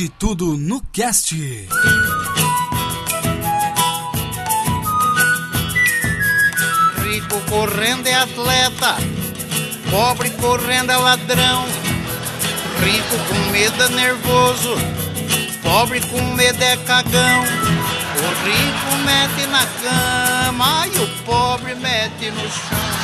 Pode tudo no cast. Rico correndo é atleta, pobre correndo é ladrão. Rico com medo é nervoso, pobre com medo é cagão. O rico mete na cama e o pobre mete no chão.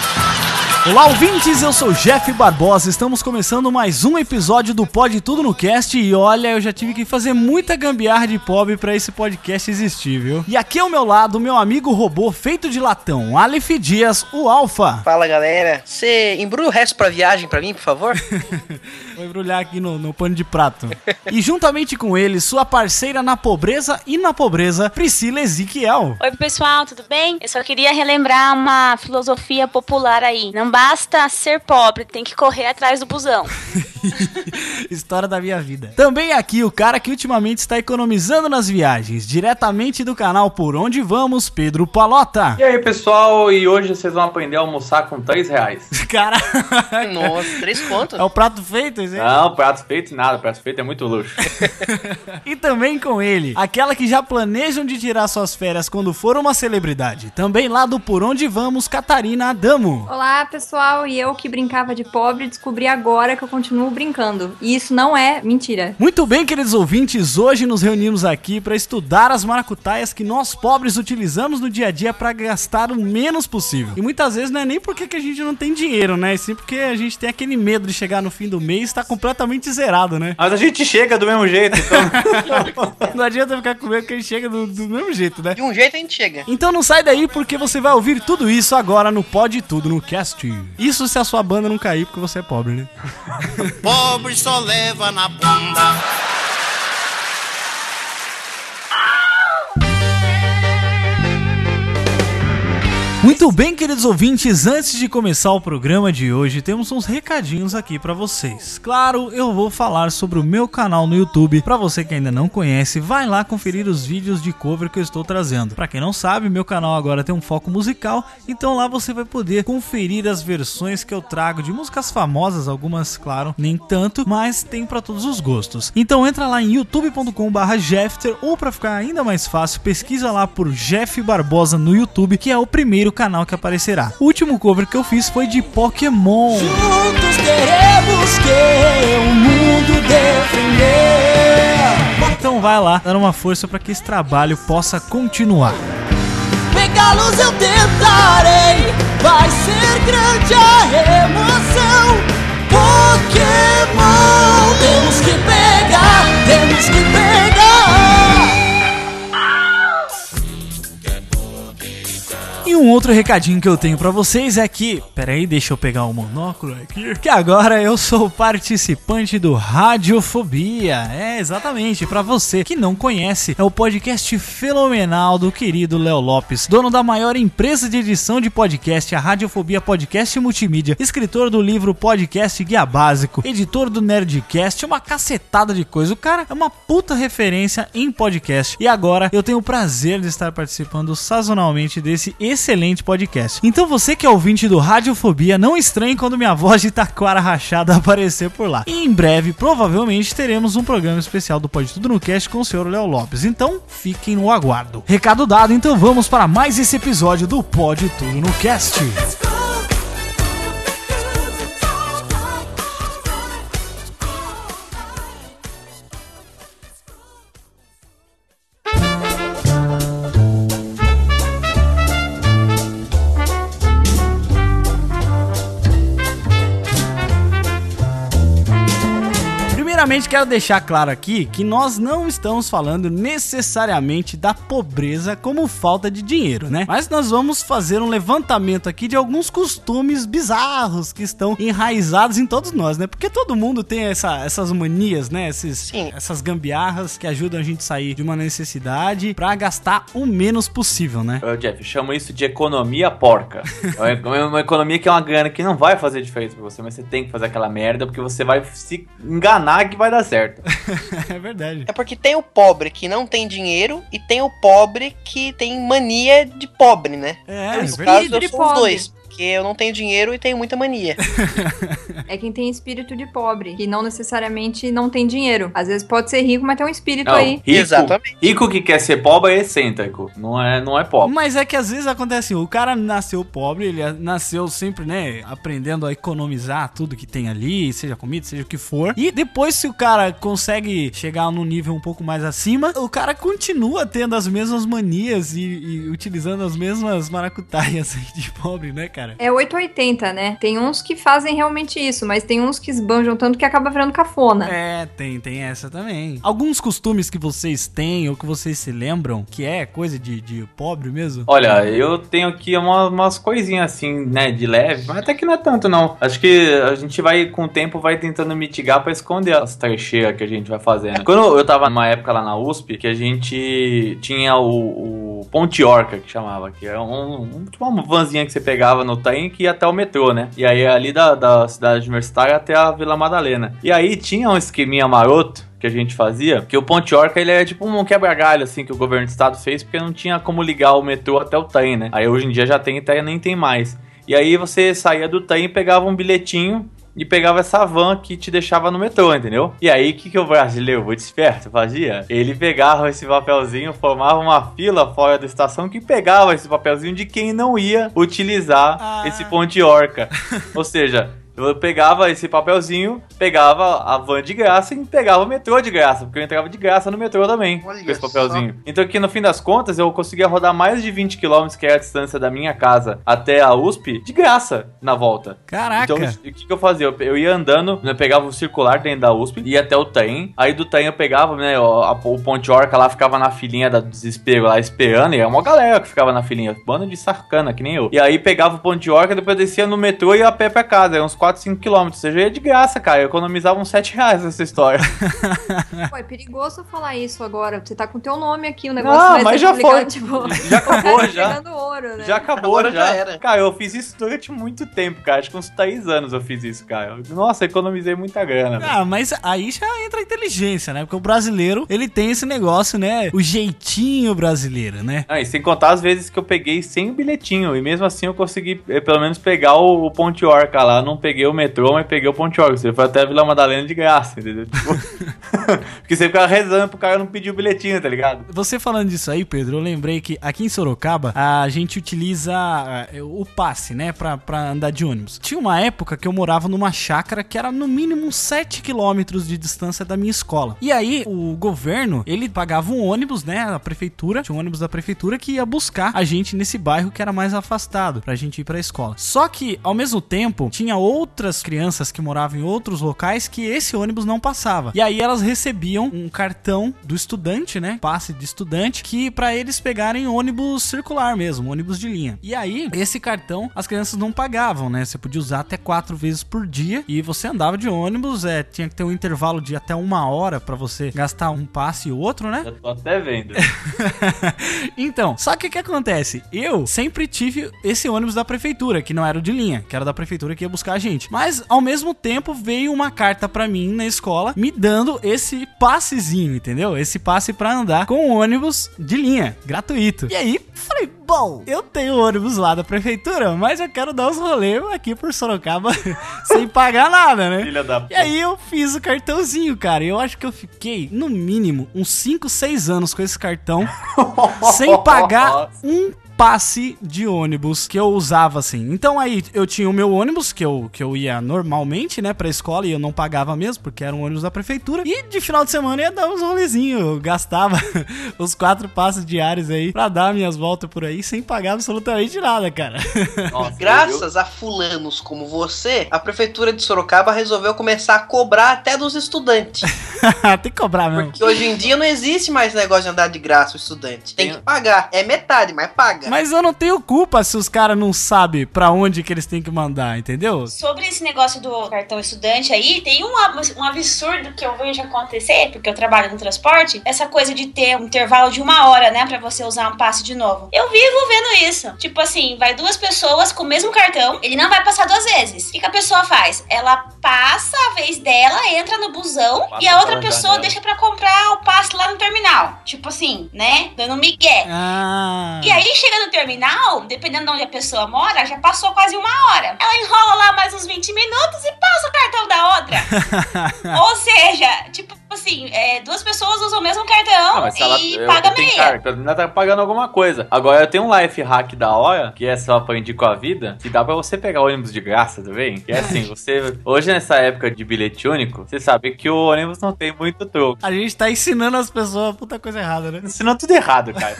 Olá, ouvintes, eu sou Jeff Barbosa. Estamos começando mais um episódio do Pode Tudo no Cast. E olha, eu já tive que fazer muita gambiarra de pobre pra esse podcast existir, viu? E aqui ao meu lado, meu amigo robô feito de latão, Aleph Dias, o Alfa. Fala galera, você embrulha o resto pra viagem pra mim, por favor? Vou embrulhar aqui no, no pano de prato. e juntamente com ele, sua parceira na pobreza e na pobreza, Priscila Ezequiel. Oi, pessoal, tudo bem? Eu só queria relembrar uma filosofia popular aí. Não basta ser pobre, tem que correr atrás do busão. História da minha vida. Também aqui o cara que ultimamente está economizando nas viagens, diretamente do canal Por Onde Vamos, Pedro Palota. E aí, pessoal, e hoje vocês vão aprender a almoçar com 3 reais. Cara, Nossa, três contos? é o prato feito, aí? Não, prato feito nada, prato feito é muito luxo. E também com ele, aquela que já planejam de tirar suas férias quando for uma celebridade. Também lá do Por Onde Vamos, Catarina Adamo. Olá, pessoal, e eu que brincava de pobre descobri agora que eu continuo brincando. E isso não é mentira. Muito bem, queridos ouvintes, hoje nos reunimos aqui para estudar as maracutaias que nós pobres utilizamos no dia a dia para gastar o menos possível. E muitas vezes não é nem porque que a gente não tem dinheiro, né? E sim porque a gente tem aquele medo de chegar no fim do mês e estar completamente zerado, né? Mas a gente chega do mesmo jeito, então. Não adianta ficar com medo que a gente chega do, do mesmo jeito, né? De um jeito a gente chega. Então não sai daí porque você vai ouvir tudo isso agora no Pode Tudo no Cast. Isso se a sua banda não cair porque você é pobre, né? Pobre só leva na bunda. Muito bem, queridos ouvintes, antes de começar o programa de hoje, temos uns recadinhos aqui pra vocês. Claro, eu vou falar sobre o meu canal no YouTube. Pra você que ainda não conhece, vai lá conferir os vídeos de cover que eu estou trazendo. Pra quem não sabe, meu canal agora tem um foco musical, então lá você vai poder conferir as versões que eu trago de músicas famosas, algumas, claro, nem tanto, mas tem pra todos os gostos. Então entra lá em youtube.com/jefter ou pra ficar ainda mais fácil, pesquisa lá por Jeff Barbosa no YouTube, que é o primeiro canal que aparecerá. O último cover que eu fiz foi de Pokémon. Juntos queremos que o mundo defender. Então vai lá, dar uma força para que esse trabalho possa continuar. Pegá-los eu tentarei. Vai ser grande a emoção. Pokémon. Temos que pegar, temos que pegar. E um outro recadinho que eu tenho pra vocês é que, peraí, deixa eu pegar o monóculo aqui, que agora eu sou participante do Radiofobia. É, exatamente, pra você que não conhece, é o podcast fenomenal do querido Léo Lopes, dono da maior empresa de edição de podcast, a Radiofobia Podcast Multimídia, escritor do livro Podcast Guia Básico, editor do Nerdcast, uma cacetada de coisa. O cara é uma puta referência em podcast. E agora eu tenho o prazer de estar participando sazonalmente desse excelente podcast. Então você que é ouvinte do Radiofobia, não estranhe quando minha voz de taquara rachada aparecer por lá. E em breve, provavelmente, teremos um programa especial do Pode Tudo no Cast com o senhor Léo Lopes. Então, fiquem no aguardo. Recado dado, então vamos para mais esse episódio do Pode Tudo no Cast. Primeiramente, quero deixar claro aqui que nós não estamos falando necessariamente da pobreza como falta de dinheiro, né? Mas nós vamos fazer um levantamento aqui de alguns costumes bizarros que estão enraizados em todos nós, né? Porque todo mundo tem essa, essas manias, né? Esses, essas gambiarras que ajudam a gente a sair de uma necessidade pra gastar o menos possível, né? Ô, Jeff, eu chamo isso de economia porca. É uma- uma economia que é uma grana que não vai fazer diferença pra você, mas você tem que fazer aquela merda porque você vai se enganar que vai dar certo. é verdade. É porque tem o pobre que não tem dinheiro e tem o pobre que tem mania de pobre, né? É, Nesse é caso, eu sou os Pobre. dois. Porque eu não tenho dinheiro e tenho muita mania. É quem tem espírito de pobre, que não necessariamente não tem dinheiro. Às vezes pode ser rico, mas tem um espírito Não, aí. rico, rico que quer ser pobre é excêntrico, não é, não é pobre. Mas é que às vezes acontece assim, o cara nasceu pobre, ele nasceu sempre, né, aprendendo a economizar tudo que tem ali, seja comida, seja o que for. E depois se o cara consegue chegar num nível um pouco mais acima, o cara continua tendo as mesmas manias e, e utilizando as mesmas maracutaias aí de pobre, né, cara? É 880, né? Tem uns que fazem realmente isso, mas tem uns que esbanjam tanto que acaba virando cafona. É, tem, tem essa também. Alguns costumes que vocês têm ou que vocês se lembram que é coisa de, de pobre mesmo? Olha, eu tenho aqui uma- umas coisinhas assim, né, de leve, mas até que não é tanto não. Acho que a gente vai, com o tempo, vai tentando mitigar pra esconder as trecheiras que a gente vai fazendo. Quando eu tava numa época lá na USP, que a gente tinha o, o Ponte Orca, que chamava, que era um, um- tipo uma vanzinha que você pegava no trem que ia até o metrô, né? E aí ali da, da cidade universitária até a Vila Madalena. E aí tinha um esqueminha maroto que a gente fazia, que o Ponte Orca ele é tipo um quebra-galho assim que o governo do estado fez porque não tinha como ligar o metrô até o trem, né? Aí hoje em dia já tem até nem tem mais. E aí você saía do trem, pegava um bilhetinho e pegava essa van que te deixava no metrô, entendeu? E aí, o que, que o brasileiro, muito esperto, fazia? Ele pegava esse papelzinho, formava uma fila fora da estação que pegava esse papelzinho de quem não ia utilizar esse ponte orca. Ou seja, eu pegava esse papelzinho, pegava a van de graça e pegava o metrô de graça, porque eu entrava de graça no metrô também, com esse papelzinho. Então aqui no fim das contas eu conseguia rodar mais de 20 km, que é a distância da minha casa até a USP, de graça na volta. Caraca! Então o que, que eu fazia? Eu, eu ia andando, eu pegava o circular dentro da USP, ia até o trem, aí do trem eu pegava, né, o, a- o Ponte Orca lá ficava na filinha da do desespero lá esperando, e é uma galera que ficava na filinha, bando de sacana, que nem eu. E aí pegava o Ponte Orca, depois descia no metrô e ia a pé pra casa, era uns 4, 5 quilômetros, ou seja, ia de graça, cara, eu economizava uns 7 reais nessa história. Pô, é perigoso falar isso agora. Você tá com o teu nome aqui, o negócio Não, vai mas ser já foi. tipo, Já acabou, já. ouro, né? Já acabou, já. já era. Cara, eu fiz isso durante muito tempo, cara. Acho que uns 3 anos eu fiz isso, cara. Nossa, economizei muita grana. velho. Ah, mas aí já entra a inteligência, né? Porque o brasileiro, ele tem esse negócio, né? O jeitinho brasileiro, né? Ah, e sem contar as vezes que eu peguei sem o bilhetinho. E mesmo assim eu consegui eh, pelo menos pegar o, o Ponte Orca lá. Não peguei o metrô, mas peguei o Orca. Você foi até a Vila Madalena de graça, entendeu? Tipo, Porque você ficava rezando pro cara não pedir o bilhetinho, tá ligado? Você falando disso aí, Pedro, eu lembrei que aqui em Sorocaba a gente utiliza eh, o passe, né, pra, pra andar de ônibus. Tinha uma época que eu morava numa chácara que era no mínimo uns 7 quilômetros de distância da minha escola. E aí o governo, ele pagava um ônibus, né, a prefeitura, tinha um ônibus da prefeitura que ia buscar a gente nesse bairro que era mais afastado pra gente ir pra escola. Só que, ao mesmo tempo, tinha outras crianças que moravam em outros locais que esse ônibus não passava. E aí elas recebiam um cartão do estudante, né? Passe de estudante, que pra eles pegarem ônibus circular mesmo, ônibus de linha. E aí, esse cartão as crianças não pagavam, né? Você podia usar até quatro vezes por dia e você andava de ônibus, é, tinha que ter um intervalo de até uma hora pra você gastar um passe e outro, né? Já tô até vendo. então, só que o que acontece? Eu sempre tive esse ônibus da prefeitura, que não era o de linha, que era da prefeitura que ia buscar a gente. Mas ao mesmo tempo veio uma carta pra mim na escola me dando esse passezinho, entendeu? Esse passe pra andar com o ônibus de linha, gratuito. E aí, falei, bom, eu tenho o ônibus lá da prefeitura, mas eu quero dar os rolês aqui por Sorocaba sem pagar nada, né? Filha da E aí eu fiz o cartãozinho, cara. E eu acho que eu fiquei, no mínimo, uns 5, 6 anos com esse cartão, sem pagar um passe de ônibus que eu usava assim. Então aí eu tinha o meu ônibus que eu, que eu ia normalmente, né, pra escola e eu não pagava mesmo, porque era um ônibus da prefeitura. E de final de semana eu ia dar uns rolezinhos. Eu gastava os quatro passes diários aí pra dar minhas voltas por aí sem pagar absolutamente nada, cara. Nossa, Graças a fulanos como você, a prefeitura de Sorocaba resolveu começar a cobrar até dos estudantes. Tem que cobrar mesmo. Porque hoje em dia não existe mais negócio de andar de graça o estudante. Tem que pagar. É metade, mas paga. Mas eu não tenho culpa se os caras não sabem pra onde que eles têm que mandar, entendeu? Sobre esse negócio do cartão estudante aí, tem um, um absurdo que eu vejo acontecer, porque eu trabalho no transporte, essa coisa de ter um intervalo de uma hora, né, pra você usar um passe de novo. Eu vivo vendo isso. Tipo assim, vai duas pessoas com o mesmo cartão, ele não vai passar duas vezes. O que, que a pessoa faz? Ela passa a vez dela, entra no busão Passa e a outra pessoa deixa pra comprar o passe lá no terminal. Tipo assim, né? Dando migué. Ah. E aí chega no terminal, dependendo de onde a pessoa mora, já passou quase uma hora. Ela enrola lá mais uns 20 minutos e passa o cartão da outra. Ou seja, tipo assim, é, duas pessoas usam o mesmo cartão Ah, ela e eu- paga meia. carta, ela tá pagando alguma coisa. Agora eu tenho um life hack da hora, que é só aprendi com a vida, que dá pra você pegar ônibus de graça, tá vendo? Que é assim, você. Hoje nessa época de bilhete único, você sabe que o ônibus não tem muito troco. A gente tá ensinando as pessoas a puta coisa errada, né? Ensinando tudo errado, cara.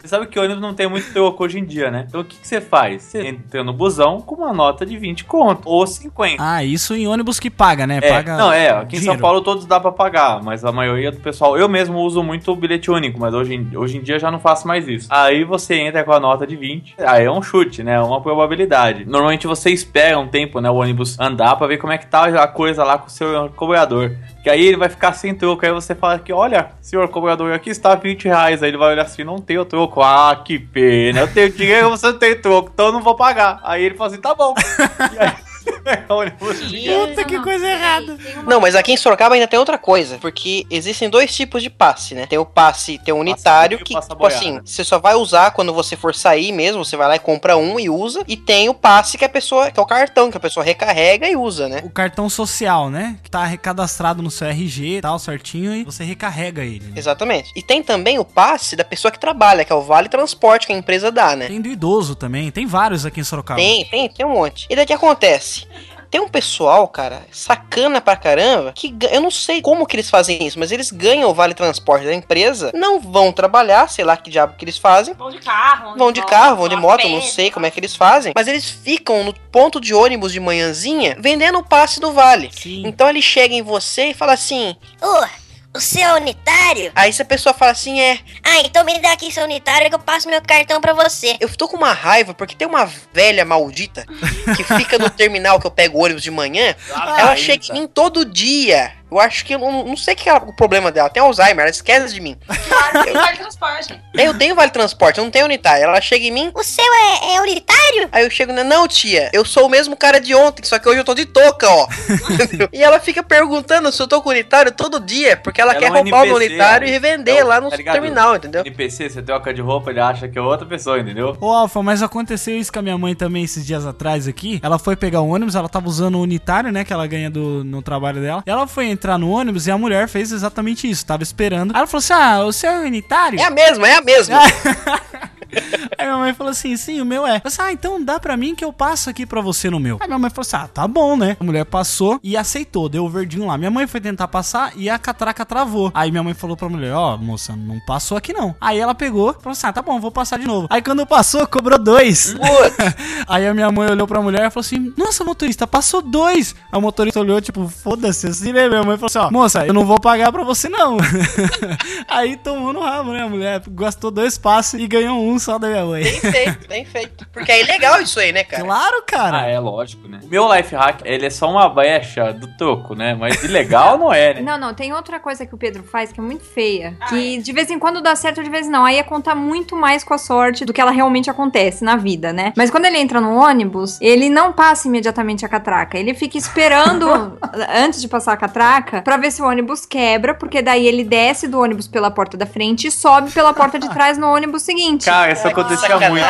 você sabe que o ônibus não tem muito troco hoje em dia, né? Então o que, que você faz? Você entra no busão com uma nota de 20 conto ou 50. Ah, isso em ônibus que paga, né? É, Paga não, é, aqui em São dinheiro. Paulo todos dá pra pagar, mas a maioria do pessoal, eu mesmo uso muito o bilhete único, mas hoje, em- hoje em dia já não faço mais isso. Aí você entra com a nota de 20, aí é um chute, né, uma probabilidade. Normalmente você espera um tempo, né, o ônibus andar pra ver como é que tá a coisa lá com o seu cobrador. Que aí ele vai ficar sem troco, aí você fala que, olha, senhor cobrador, aqui está 20 reais. Aí ele vai olhar assim, não tenho troco. Ah, que pena, eu tenho dinheiro, você não tem troco, então eu não vou pagar. Aí ele fala assim, tá bom. E aí, Puta que coisa errada. Não, mas aqui em Sorocaba ainda tem outra coisa, porque existem dois tipos de passe, né? Tem o passe, tem o unitário, que, tipo assim, você só vai usar quando você for sair mesmo, você vai lá e compra um e usa, e tem o passe que a pessoa, que é o cartão, que a pessoa recarrega e usa, né? O cartão social, né? Que tá recadastrado no seu RG e tal, certinho, e você recarrega ele. né? Exatamente. E tem também o passe da pessoa que trabalha, que é o Vale Transporte que a empresa dá, né? Tem do idoso também, tem vários aqui em Sorocaba. Tem, tem, tem um monte. E daí o que acontece? Tem um pessoal, cara, sacana pra caramba, que eu não sei como que eles fazem isso, mas eles ganham o vale transporte da empresa, não vão trabalhar, sei lá que diabo que eles fazem. Vão de carro, Vão de carro, vão de moto, não sei como é que eles fazem, mas eles ficam no ponto de ônibus de manhãzinha vendendo o passe do vale. Sim. Então ele chega em você e fala assim: Ô, o seu é unitário? aí se a pessoa fala assim, é, Ah, então me dá aqui seu unitário que eu passo meu cartão pra você. Eu tô com uma raiva porque tem uma velha maldita que fica no terminal que eu pego o ônibus de manhã. ela chega em mim todo dia. Eu acho que eu não, não sei que é o problema dela. Tem Alzheimer, ela esquece de mim. Claro, tem vale transporte. Eu tenho vale transporte, eu não tenho unitário. Ela chega em mim, O seu é, é unitário? aí eu chego, não, tia, eu sou o mesmo cara de ontem, só que hoje eu tô de touca, ó. E ela fica perguntando se eu tô com unitário todo dia, porque ela, Ela quer é um roubar o meu NPC, unitário e ó. revender É o- lá no tá ligado? terminal, entendeu? NPC, você troca de roupa, ele acha que é outra pessoa, entendeu? Ô, Alfa, mas aconteceu isso com a minha mãe também esses dias atrás aqui. Ela foi pegar o ônibus, ela tava usando o unitário, né? Que ela ganha do, no trabalho dela. E ela foi entrar no ônibus e a mulher fez exatamente isso. Tava esperando. Aí ela falou assim: Ah, o seu é unitário? É a mesma, é a mesma. Aí minha mãe falou assim: sim, o meu é. Eu assim, ah, então dá pra mim que eu passo aqui pra você no meu. Aí minha mãe falou assim: ah, tá bom, né? A mulher passou e aceitou, deu o verdinho lá. Minha mãe foi tentar passar e a catraca travou. Aí minha mãe falou pra mulher: ó, moça, não passou aqui não. Aí ela pegou, falou assim: ah, tá bom, vou passar de novo. Aí quando passou, cobrou dois. Aí a minha mãe olhou pra mulher e falou assim: Nossa, motorista, passou dois. A motorista olhou, tipo, foda-se assim, né? Minha mãe falou assim: Ó, moça, eu não vou pagar pra você não. Aí tomou no rabo, né? A mulher gastou dois passos e ganhou um só da minha mãe. Bem feito, bem feito. Porque é ilegal isso aí, né, cara? Claro, cara. Ah, é lógico, né? O meu life hack, ele é só uma brecha do troco, né? Mas ilegal não é, né? Não, não, tem outra coisa que o Pedro faz que é muito feia. Que de vez em quando dá certo, de vez não. Aí é contar muito mais com a sorte do que ela realmente acontece na vida, né? Mas quando ele entra no ônibus, ele não passa imediatamente a catraca. Ele fica esperando antes de passar a catraca pra ver se o ônibus quebra, porque daí ele desce do ônibus pela porta da frente e sobe pela porta de trás no ônibus seguinte. Cara, Cara, isso acontecia muito.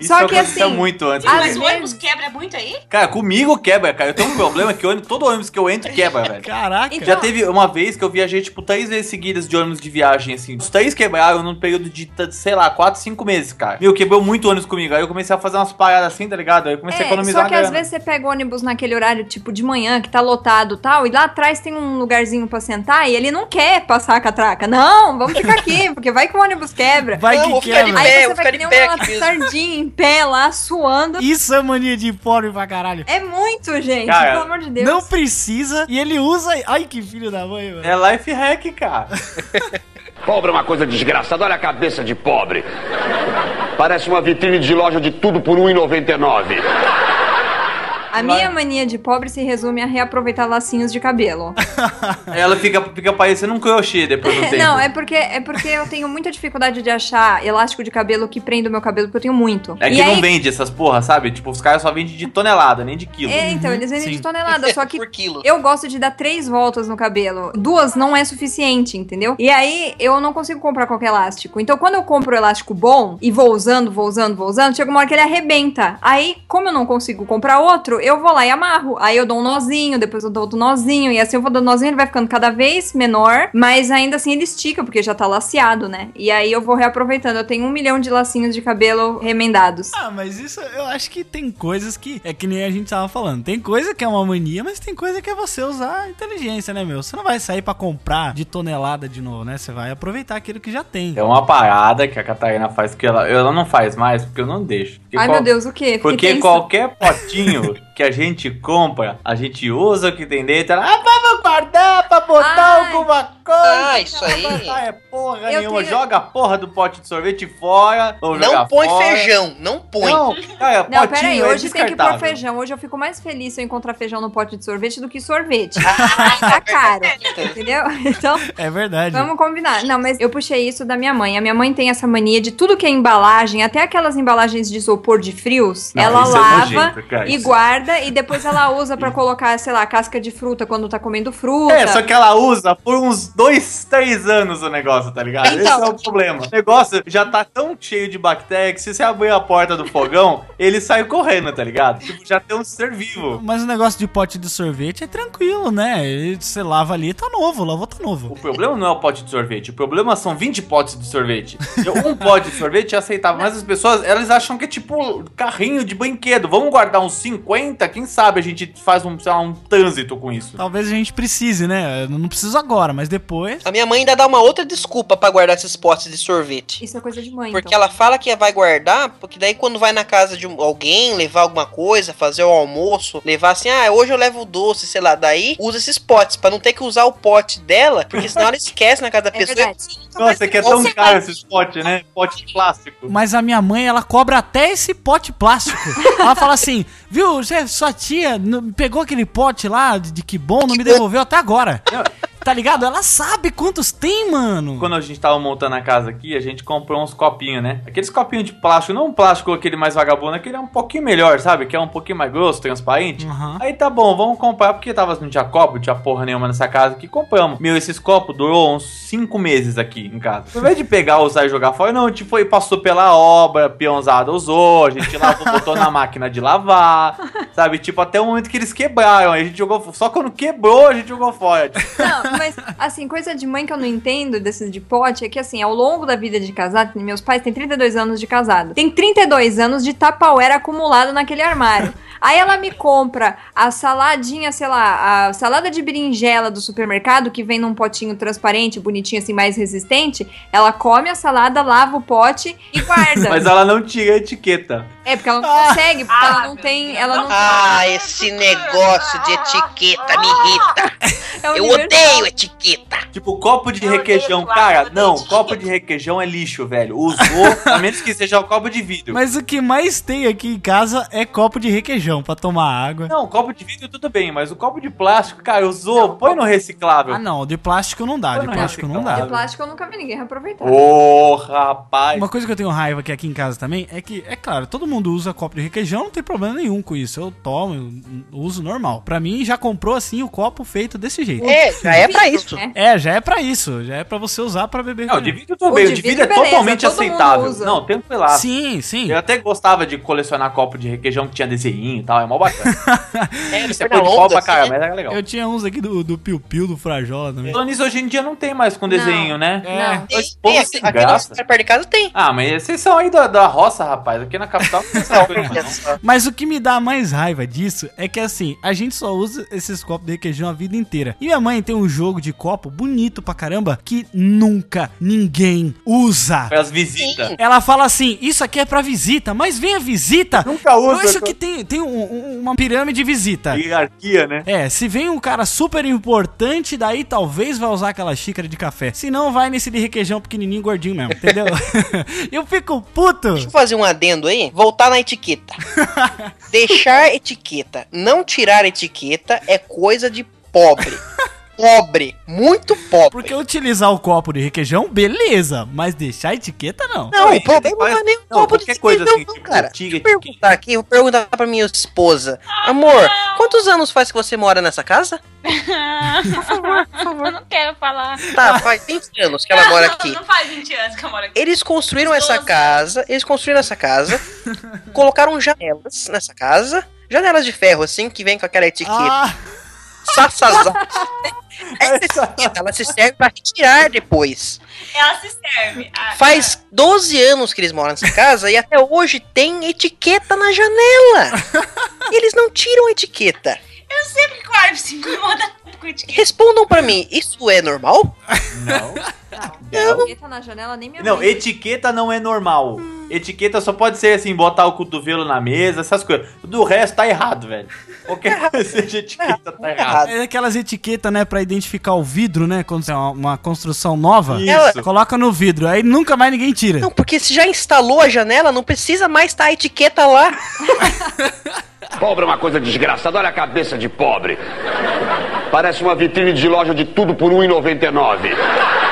Isso Só que acontecia assim, muito antes. Mas o ônibus quebra muito aí? Cara, comigo quebra, cara. Eu tenho um problema que ônibus, todo ônibus que eu entro quebra, velho. Caraca. Então- Já teve uma vez que eu viajei, tipo, três vezes seguidas de ônibus de viagem, assim. Os três quebraram num período de, sei lá, quatro, cinco meses, cara. Meu, quebrou muito ônibus comigo. Aí eu comecei a fazer umas paradas assim, tá ligado? Aí eu comecei a É, economizar só que às grana. vezes você pega ônibus naquele horário, tipo, de manhã, que tá lotado e tal, e lá atrás tem um lugarzinho pra sentar e ele não quer passar a catraca. Não, vamos ficar aqui, porque vai que o ônibus quebra. Vai que ficar de quebra. pé. Aí eu você vou vai ficar de pé aqui mesmo. sardinha em pé lá, suando. Isso é mania de pobre pra caralho. É muito, gente, Cara, pelo amor de Deus. Não precisa e ele usa. Ai, que filho da mãe, velho. É life hack, cara. Pobre é uma coisa desgraçada, olha a cabeça de pobre. Parece uma vitrine de loja de tudo por R$ 1,99. A minha mania de pobre se resume a reaproveitar lacinhos de cabelo. Ela fica, fica parecendo um crochê depois do tempo. Não, é porque, é porque eu tenho muita dificuldade de achar elástico de cabelo que prenda o meu cabelo, porque eu tenho muito. É E que não aí- vende essas porra, sabe? Tipo, os caras só vendem de tonelada, nem de quilo. É, então, eles vendem sim. de tonelada, só que Por quilo. eu gosto de dar três voltas no cabelo. Duas não é suficiente, entendeu? E aí eu não consigo comprar qualquer elástico. Então, quando eu compro o elástico bom e vou usando, vou usando, vou usando, chega uma hora que ele arrebenta. Aí, como eu não consigo comprar outro, eu vou lá e amarro. Aí eu dou um nozinho, depois eu dou outro nozinho, e assim eu vou dando nozinho, ele vai ficando cada vez menor, mas ainda assim ele estica, porque já tá laceado, né? E aí eu vou reaproveitando. Eu tenho um milhão de lacinhos de cabelo remendados. Ah, mas isso eu acho que tem coisas que. É que nem a gente tava falando. Tem coisa que é uma mania, mas tem coisa que é você usar inteligência, né, meu? Você não vai sair pra comprar de tonelada de novo, né? Você vai aproveitar aquilo que já tem. É uma parada que a Catarina faz que ela, ela não faz mais, porque eu não deixo. Porque Ai, qual- meu Deus, o quê? Fiquei Porque qualquer potinho que a gente compra, a gente usa o que tem dentro. Ela, ah, vamos guardar pra botar Ai. alguma coisa. Ah, isso aí. Botar é porra Eu nenhuma. tenho- Joga a porra do pote de sorvete fora. Ou joga Não põe fora. feijão, não põe. Não, cara, Não, potinho peraí, é hoje tem que pôr feijão. Hoje eu fico mais feliz se eu encontrar feijão no pote de sorvete do que sorvete. tá caro, entendeu? Então, É verdade. vamos combinar. Não, mas eu puxei isso da minha mãe. A minha mãe tem essa mania de tudo que é embalagem, até aquelas embalagens de isopor de frios, Não, ela é lava nojento, cara, e guarda e depois ela usa pra colocar, sei lá, casca de fruta quando tá comendo fruta. É, só que ela usa por uns dois, três anos o negócio, tá ligado? Então. Esse é o problema. O negócio já tá tão cheio de bactéria que se você abrir a porta do fogão, ele sai correndo, tá ligado? Tipo, já tem um ser vivo. Mas o negócio de pote de sorvete é tranquilo, né? Você lava ali, tá novo, lavou, tá novo. O problema não é o pote de sorvete, o problema são 20 potes de sorvete. Um pote de sorvete é aceitável, mas as pessoas, elas acham que é tipo carrinho de brinquedo. Vamos guardar uns 50, quem sabe a gente faz um, sei lá, um trânsito com isso. Talvez a gente precise, né? Eu não preciso agora, mas depois. A minha mãe ainda dá uma outra desculpa pra guardar esses potes de sorvete. Isso é coisa de mãe. Porque então. ela fala que vai guardar, porque daí quando vai na casa de alguém, levar alguma coisa, fazer o almoço, levar assim, ah, hoje eu levo o doce, sei lá, daí usa esses potes, pra não ter que usar o pote dela, porque senão ela esquece na casa da É pessoa. verdade. Nossa, que é tão caro esses potes, né? Pote de plástico. Mas a minha mãe, ela cobra até esse pote plástico. ela fala assim, viu, Zé, sua tia pegou aquele pote lá de, de que bom, não me devolveu até agora. Tá ligado? Ela sabe quantos tem, mano. Quando a gente tava montando a casa aqui, a gente comprou uns copinhos, né? Aqueles copinhos de plástico, não um plástico aquele mais vagabundo, aquele é um pouquinho melhor, sabe? Que é um pouquinho mais grosso, transparente. Uhum. Aí tá bom, vamos comprar, porque tava, não tinha copo, não tinha porra nenhuma nessa casa aqui, compramos. Meu, esses copos durou uns 5 meses aqui em casa. Ao invés de pegar, usar e jogar fora, não, a gente foi, passou pela obra, peãozada usou, a gente lavou, botou na máquina de lavar, off. Sabe? Tipo, até o momento que eles quebraram, aí a gente jogou, só quando quebrou, a gente jogou fora. Tipo, Não, mas assim, coisa de mãe que eu não entendo desses de pote é que assim, ao longo da vida de casado, meus pais têm 32 anos de casado. Tem 32 anos de tapauera acumulado naquele armário. Aí ela me compra a saladinha, sei lá, a salada de berinjela do supermercado, que vem num potinho transparente, bonitinho, assim, mais resistente. Ela come a salada, lava o pote e guarda. Mas ela não tira a etiqueta. É, porque ela não consegue, porque ela não tem. Ela não Ah, esse negócio de etiqueta me irrita. é Eu odeio etiqueta. Tipo, copo de Eu requeijão, odeio cara, não, copo de requeijão é lixo, velho. Usou, a menos que seja o copo de vidro. Mas o que mais tem aqui em casa é copo de requeijão pra tomar água. Não, copo de vidro tudo bem, mas o copo de plástico, cara, usou, põe no reciclável. Ah, não, de plástico não dá, de Não é plástico não dá. De plástico eu nunca vi ninguém reaproveitar. Ô, rapaz. Uma coisa que eu tenho raiva que aqui em casa também é que, é claro, todo mundo usa copo de requeijão, não tem problema nenhum com isso. Eu tomo, eu uso normal. Pra mim, já comprou assim o copo feito desse jeito. É, já é pra isso. né? É, já é pra isso. Já é pra você usar pra beber. Não, o de também. O de vidro é beleza, totalmente todo mundo aceitável. usa. Não, tranquilaço. Sim, sim. Eu até gostava de colecionar copo de requeijão que tinha desenho e tal, é mó bacana. É, é perna pôr de pau pra caramba, né? mas era legal. Eu tinha uns aqui do, do Piu Piu, do Frajola também. Falando nisso, hoje em dia não tem mais com desenho, né? Não. Tem, Esse povo tem, sem aqui, aqui perto de casa tem. Ah, mas vocês são aí da, da roça, rapaz. Aqui na capital não tem essa coisa não. Mas o que me dá mais raiva disso é que assim, a gente só usa esses copos de requeijão a vida inteira. E minha mãe tem um jogo de copo bonito pra caramba que nunca ninguém usa. Para as visitas. Ela fala assim: Isso aqui é pra visita, mas vem a visita. Nunca usa. Eu acho que tem, tem um- um- uma pirâmide de visita. Hierarquia, né? É, se vem um cara super importante, daí talvez vai usar aquela xícara de café. Se não, vai nesse de requeijão pequenininho, gordinho mesmo, entendeu? Eu fico puto. Deixa eu fazer um adendo aí. Voltar na etiqueta. Deixar etiqueta, não tirar etiqueta é coisa de pobre. Pobre, muito pobre. Porque utilizar o copo de requeijão, beleza, mas deixar a etiqueta não. Não, Não, o problema não é nem o não, copo de qualquer coisa requeijão, assim, não, tipo, cara. Deixa eu perguntar aqui, vou perguntar pra minha esposa. Amor, quantos anos faz que você mora nessa casa? por favor, por favor. Eu não quero falar. Tá, faz 20 anos que ela mora aqui. Não faz 20 anos que eu moro aqui. Eles construíram essa casa, eles construíram essa casa, colocaram janelas nessa casa, janelas de ferro assim, que vem com aquela etiqueta. Ah, Sassazá. Essa etiqueta, ela se serve pra retirar depois. Ela se serve. Ah, Faz 12 anos que eles moram nessa casa e até hoje tem etiqueta na janela. Eles não tiram a etiqueta. Eu sempre que o Arp se incomoda. Respondam pra mim, isso é normal? Não. Etiqueta na janela, nem minha Não, etiqueta não é normal. Etiqueta só pode ser assim, botar o cotovelo na mesa, essas coisas. Do resto tá errado, velho. Qualquer coisa seja etiqueta tá errado. é aquelas etiquetas, né, pra identificar o vidro, né, quando é uma, uma construção nova. Isso. Coloca no vidro, aí nunca mais ninguém tira. Não, porque se já instalou a janela, não precisa mais estar a etiqueta lá. Pobre é uma coisa desgraçada, olha a cabeça de pobre. Parece uma vitrine de loja de tudo por R$ 1,99.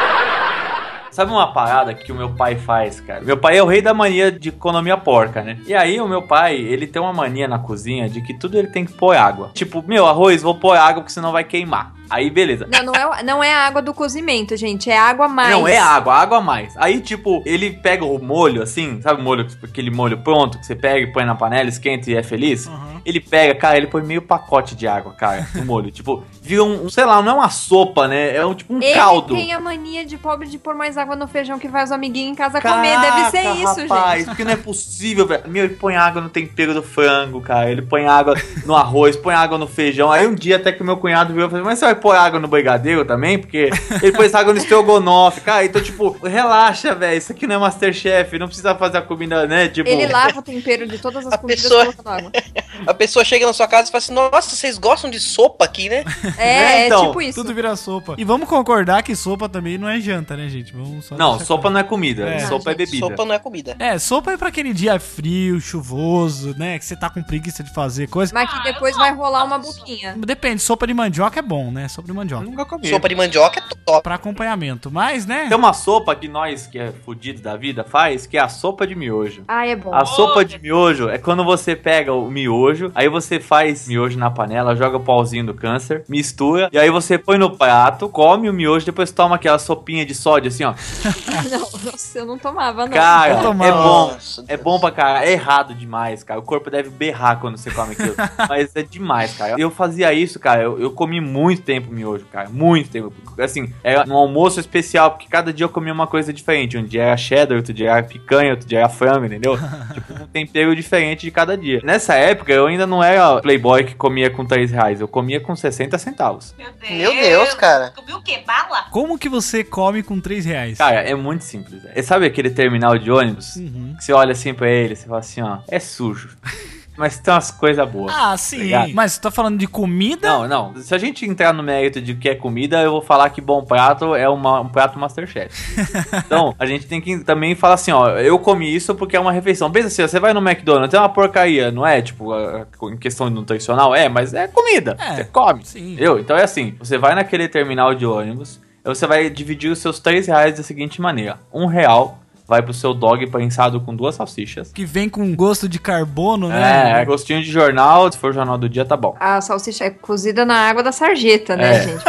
Sabe uma parada que o meu pai faz, cara? Meu pai é o rei da mania de economia porca, né? E aí o meu pai, ele tem uma mania na cozinha de que tudo ele tem que pôr água. Tipo, meu, arroz, vou pôr água porque senão vai queimar. Aí, beleza. Não, não é, não é a água do cozimento, gente. É água mais. Não, é água, água a mais. Aí, tipo, ele pega o molho, assim, sabe o molho, aquele molho pronto, que você pega e põe na panela, esquenta e é feliz? Ele pega, cara, ele põe meio pacote de água, cara, no molho. tipo, vira um, sei lá, não é uma sopa, né? É um, tipo um Ele caldo. tem a mania de pobre de pôr mais água no feijão que vai os amiguinhos em casa comer. Deve ser Caraca, isso, rapaz, gente. porque não é possível, velho. Meu, ele põe água no tempero do frango, cara. Ele põe água no arroz, põe água no feijão. Aí um dia até que o meu cunhado viu, eu falei, mas você vai pôr água no brigadeiro também? Porque ele pôs água no estrogonofe, cara. Então, tipo, relaxa, velho. Isso aqui não é Masterchef, não precisa fazer a comida, né? Tipo... Ele lava o tempero de todas as A comidas pessoa- água. A pessoa chega na sua casa e fala assim: Nossa, vocês gostam de sopa aqui, né? É, é então, tipo isso. Tudo vira sopa. E vamos concordar que sopa também não é janta, né, gente? Vamos só Não, sopa não é comida. É. Sopa é bebida. Sopa não é comida. É, sopa é pra aquele dia frio, chuvoso, né? Que você tá com preguiça de fazer coisa. Mas que depois vai rolar uma boquinha. Depende, sopa de mandioca é bom, né? Sopa de mandioca. Nunca comi. Sopa de mandioca é top. Pra acompanhamento. Mas, né? Tem uma sopa que nós, que é fudido da vida, faz, que é a sopa de miojo. Ah, é bom. A sopa de miojo é quando você pega o miojo, aí você faz miojo na panela, joga o pauzinho do câncer, mistura, e aí você põe no prato, come o miojo, depois toma aquela sopinha de sódio assim, ó. Não, nossa, eu não tomava, não. Cara, tomar. é bom. Nossa, É bom pra caralho. É errado demais, cara. O corpo deve berrar quando você come aquilo. Mas é demais, cara. Eu fazia isso, cara. Eu, eu comi muito tempo miojo, cara. Muito tempo. Assim, era um almoço especial, porque cada dia eu comia uma coisa diferente. Um dia era cheddar, outro dia era picanha, outro dia era frango, entendeu? tipo, um tempero diferente de cada dia. Nessa época, eu ainda não era playboy que comia com 3 reais. Eu comia com 60 centavos. Meu Deus. Meu Deus, cara. Viu o quê? Bala? Como que você come com 3 reais? Cara, é muito simples. É. Sabe aquele terminal de ônibus? Uhum. Que você olha assim pra ele, você fala assim, ó, é sujo. Mas tem umas coisas boas. Ah, sim. Obrigado. Mas você tá falando de comida? Não, não. Se a gente entrar no mérito de que é comida, eu vou falar que bom prato é uma- um prato Masterchef. então, a gente tem que também falar assim, ó, eu comi isso porque é uma refeição. Pensa assim, ó, você vai no McDonald's, é uma porcaria, não é? Tipo, em questão nutricional, é, mas é comida. É, você come. sim. Entendeu? Então é assim, você vai naquele terminal de ônibus, você vai dividir os seus 3 reais da seguinte maneira. Um real vai pro seu dog prensado com duas salsichas. Que vem com gosto de carbono, né? É, gostinho de jornal, se for jornal do dia, tá bom. A salsicha é cozida na água da sarjeta, né, É. gente?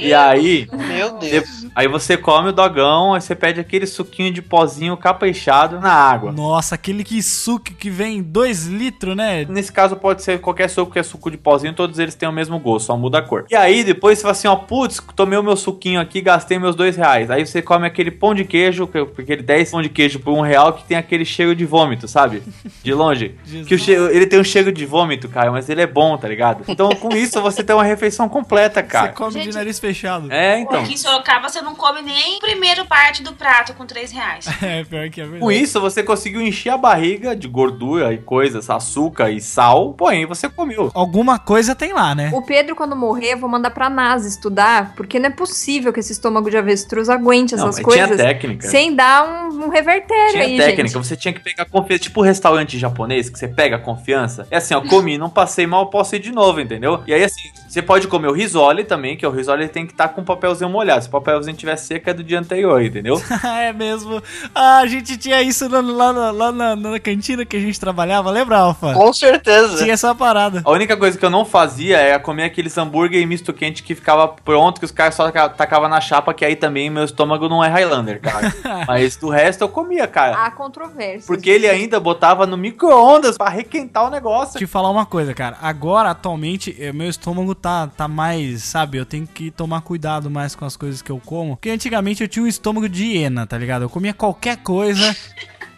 E aí, Meu Deus. de- aí você come o dogão, aí você pede aquele suquinho de pozinho caprichado na água. Nossa, aquele kisuke que vem 2 litros, né? Nesse caso pode ser qualquer suco que é suco de pozinho, todos eles têm o mesmo gosto, só muda a cor. E aí depois você fala assim, ó, putz, tomei o meu suquinho aqui, gastei meus dois reais. Aí você come aquele pão de queijo, que- aquele 10 pão de queijo por um real que tem aquele cheiro de vômito, sabe? De longe. que o cheiro, ele tem um cheiro de vômito, cara, mas ele é bom, tá ligado? Então com isso você tem uma refeição completa, Você cara. come de Gente- nariz fechado. É, então. Aqui em Sorocaba você não come nem a primeira parte do prato com 3 reais. É, pior que é verdade. Com isso, você conseguiu encher a barriga de gordura e coisas, açúcar e sal, porém você comeu. Alguma coisa tem lá, né? O Pedro, quando morrer, eu vou mandar pra NASA estudar, porque não é possível que esse estômago de avestruz aguente Não, essas tinha coisas técnica. sem dar um, um revertério Tinha aí, técnica, gente. você tinha que pegar confiança, tipo restaurante japonês, que você pega a confiança. É assim, ó, comi, não passei mal, posso ir de novo, entendeu? E aí, assim, você pode comer o risole também, que o risole tem que estar com o papelzinho molhado. Se o papelzinho tiver seco, é do dia anterior, entendeu? é mesmo. Ah, a gente tinha isso lá, lá, na- lá na, na cantina que a gente trabalhava, lembra, Alfa? Com certeza. Tinha essa parada. A única coisa que eu não fazia era comer aqueles hambúrguer misto quente que ficava pronto, que os caras só taca- tacavam na chapa, que aí também meu estômago não é Highlander, cara. Mas do resto eu comia, cara. Há controvérsias. Porque ele ainda botava no micro-ondas pra requentar o negócio. Te falar uma coisa, cara. Agora, atualmente, eh, meu estômago tá, tá mais, sabe? Eu tenho que tomar cuidado mais com as coisas que eu como. Porque antigamente eu tinha um estômago de hiena, tá ligado? Eu comia qualquer coisa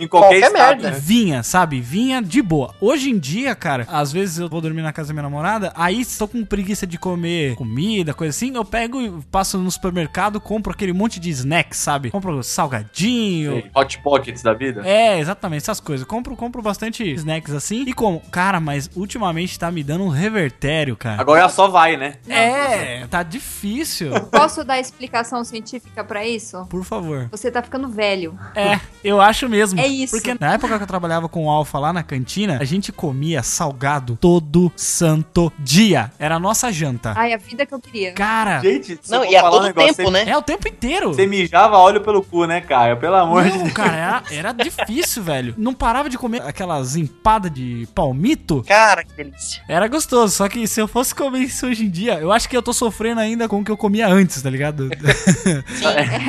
Em qualquer, Qualquer estado. merda. né? vinha, sabe? Vinha de boa. Hoje em dia, cara, às vezes eu vou dormir na casa da minha namorada, aí estou com preguiça de comer comida, coisa assim, eu pego e passo no supermercado, compro aquele monte de snacks, sabe? Compro salgadinho. Sei, Hot Pockets da vida. É, exatamente, essas coisas. Compro, compro bastante snacks assim. E como, cara, mas ultimamente tá me dando um revertério, cara. Agora só vai, né? É, tá difícil. Posso dar explicação científica pra isso? Por favor. Você tá ficando velho. É, eu acho mesmo. É isso. Porque na época que eu trabalhava com o Alfa lá na cantina, a gente comia salgado todo santo dia. Era a nossa janta. Ai, a vida que eu queria. Cara, Gente, se Não, e a falar todo um negócio, tempo, você, né? é o tempo inteiro. Você mijava óleo pelo cu, né, cara? Pelo amor de Não, Deus. cara, era, era difícil, velho. Não parava de comer aquelas empadas de palmito. Cara, que delícia. Era gostoso, só que se eu fosse comer isso hoje em dia, eu acho que eu tô sofrendo ainda com o que eu comia antes, tá ligado?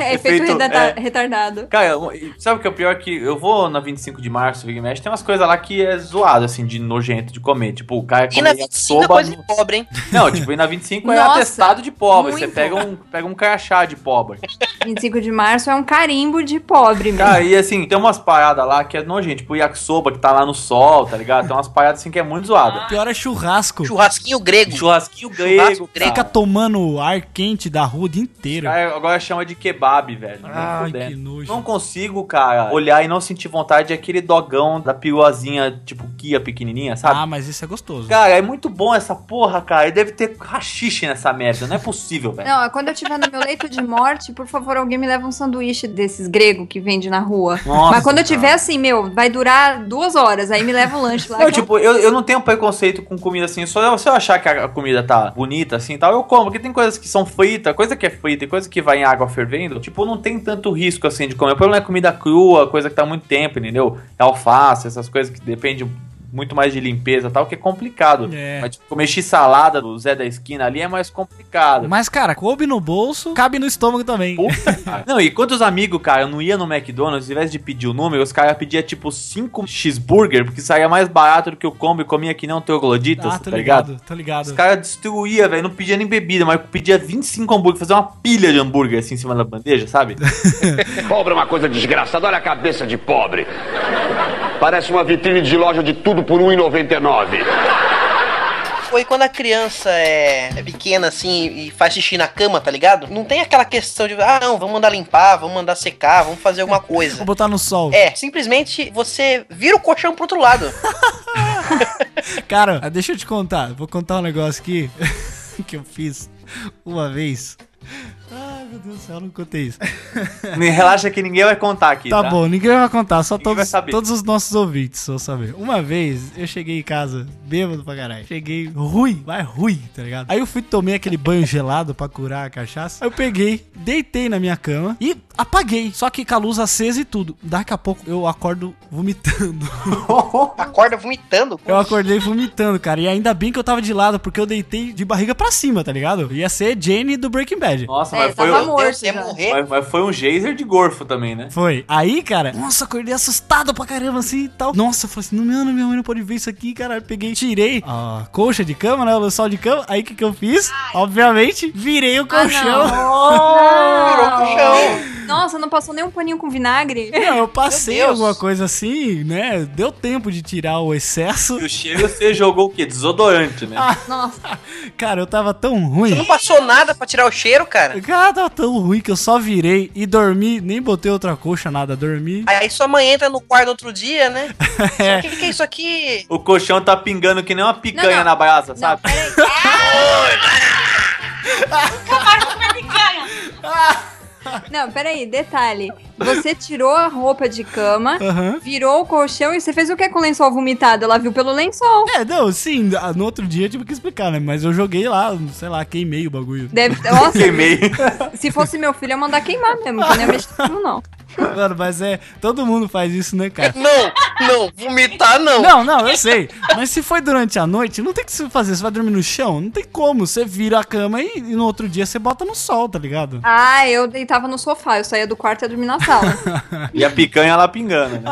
É, efeito retarda- é. retardado. Cara, sabe o que é o pior? Que eu vou na 25 de março, Big Mash, tem umas coisas lá que é zoado, assim, de nojento de comer. Tipo, o cara E na come 25 é coisa no- de pobre, hein? Não, tipo, e na 25 é Nossa, atestado de pobre. Você pega um, pega um crachá de pobre. 25 de março é um carimbo de pobre, mesmo. Cara, e assim, tem umas paradas lá que é nojento, tipo o yakisoba que tá lá no sol, tá ligado? Tem umas paradas assim que é muito zoado. O pior é churrasco. Churrasquinho grego. Churrasquinho grego, Churrasco grego. Fica tomando ar quente da rua o dia inteiro. Cara, agora chama de kebab, velho. Ai, que nojo. Não consigo, cara, olhar e não sentir vontade de aquele dogão da piruazinha, tipo Kia pequenininha, sabe? Ah, mas isso é gostoso. Cara, é muito bom essa porra, cara. E deve ter rachixe nessa merda. Não é possível, velho. Não, quando eu estiver no meu leito de morte, por favor, alguém me leva um sanduíche desses grego que vende na rua. Nossa, Mas quando eu cara. tiver assim, meu, vai durar duas horas, aí me leva um lanche lá. Não, tipo, eu, eu não tenho preconceito com comida assim. Só se eu achar que a comida tá bonita assim e tal, eu como. Porque tem coisas que são fritas, coisa que é frita e coisa que vai em água fervendo. Tipo, não tem tanto risco assim de comer. O problema é comida crua, coisa que tá há muito tempo, entendeu? É alface, essas coisas que dependem muito mais de limpeza e tal, que é complicado. É. Mas tipo, comer x-salada do Zé da esquina ali é mais complicado. Mas, cara, coube no bolso, cabe no estômago também. Puta. Não, e quantos amigos, cara, eu não ia no McDonald's, ao invés de pedir o número, os caras pediam tipo 5 cheeseburger, porque saía mais barato do que o combo e comia que nem um trogloditas, Ah, tá ligado? ligado, tô ligado. Os caras destruíam, velho, não pedia nem bebida, mas pedia 25 hambúrguer, fazia uma pilha de hambúrguer assim em cima da bandeja, sabe? Pobre é uma coisa desgraçada, olha a cabeça de pobre. Parece uma vitrine de loja de tudo por R$ 1,99. Foi quando a criança é, é pequena assim e faz xixi na cama, tá ligado? Não tem aquela questão de, ah, não, vamos mandar limpar, vamos mandar secar, vamos fazer alguma coisa. Vou botar no sol. É, simplesmente você vira o colchão pro outro lado. Cara, deixa eu te contar. Vou contar um negócio aqui que eu fiz uma vez. Ai, meu Deus do céu, eu não contei isso. Me relaxa que ninguém vai contar aqui, Tá tá? bom, ninguém vai contar, só Ninguém todos, todos os nossos ouvintes vão saber. Uma vez eu cheguei em casa, bêbado pra caralho. Cheguei ruim, vai ruim, tá ligado? Aí eu fui tomei aquele banho gelado pra curar a cachaça. Aí eu peguei, deitei na minha cama e apaguei, só que com a luz acesa e tudo. Daqui a pouco eu acordo vomitando. Acorda vomitando. Eu acordei vomitando, cara. E ainda bem que eu tava de lado, porque eu deitei de barriga pra cima, tá ligado? Ia ser Jane do Breaking Bad. Nossa, É, mas, foi, morto Deus, morrer. mas, mas foi um geyser de gorfo também, né? Foi. Aí, cara, nossa, acordei assustado pra caramba assim e tal. Nossa, eu falei assim: não, mano, minha mãe não pode ver isso aqui, cara. Eu peguei, tirei a colcha de cama, né? O lençol de cama. Aí o que, que eu fiz? Obviamente, virei o colchão. Virou pro chão. Nossa, não passou nem um paninho com vinagre? Não, eu passei alguma coisa assim, né? Deu tempo de tirar o excesso. E o cheiro você jogou o quê? Desodorante, né? Nossa. Cara, eu tava tão Você ruim. não passou nada pra tirar o cheiro, cara? Cara, tava tão ruim que eu só virei e dormi. Nem botei outra colcha, nada. Dormi. Aí sua mãe entra no quarto outro dia, né? É. O que, que é isso aqui? O colchão tá pingando que nem uma picanha Não, não. na brasa, Não, sabe? peraí. Não, peraí, detalhe. Você tirou a roupa de cama, Aham. virou o colchão e você fez o que com o lençol vomitado? Ela viu pelo lençol. É, não, sim, no outro dia eu tive que explicar, né? Mas eu joguei lá, sei lá, queimei o bagulho. Deve Nossa, Queimei. se fosse meu filho, eu ia mandar queimar mesmo, que eu nem ia mexer não. Mano, mas é, todo mundo faz isso, né, cara? Não, não, vomitar não. Não, não, eu sei. Mas se foi durante a noite, não tem o que você fazer. Você vai dormir no chão? Não tem como. Você vira a cama e, e no outro dia você bota no sol, tá ligado? Ah, eu deitava no sofá, eu saía do quarto e ia dormir na sala. E a picanha lá pingando, né?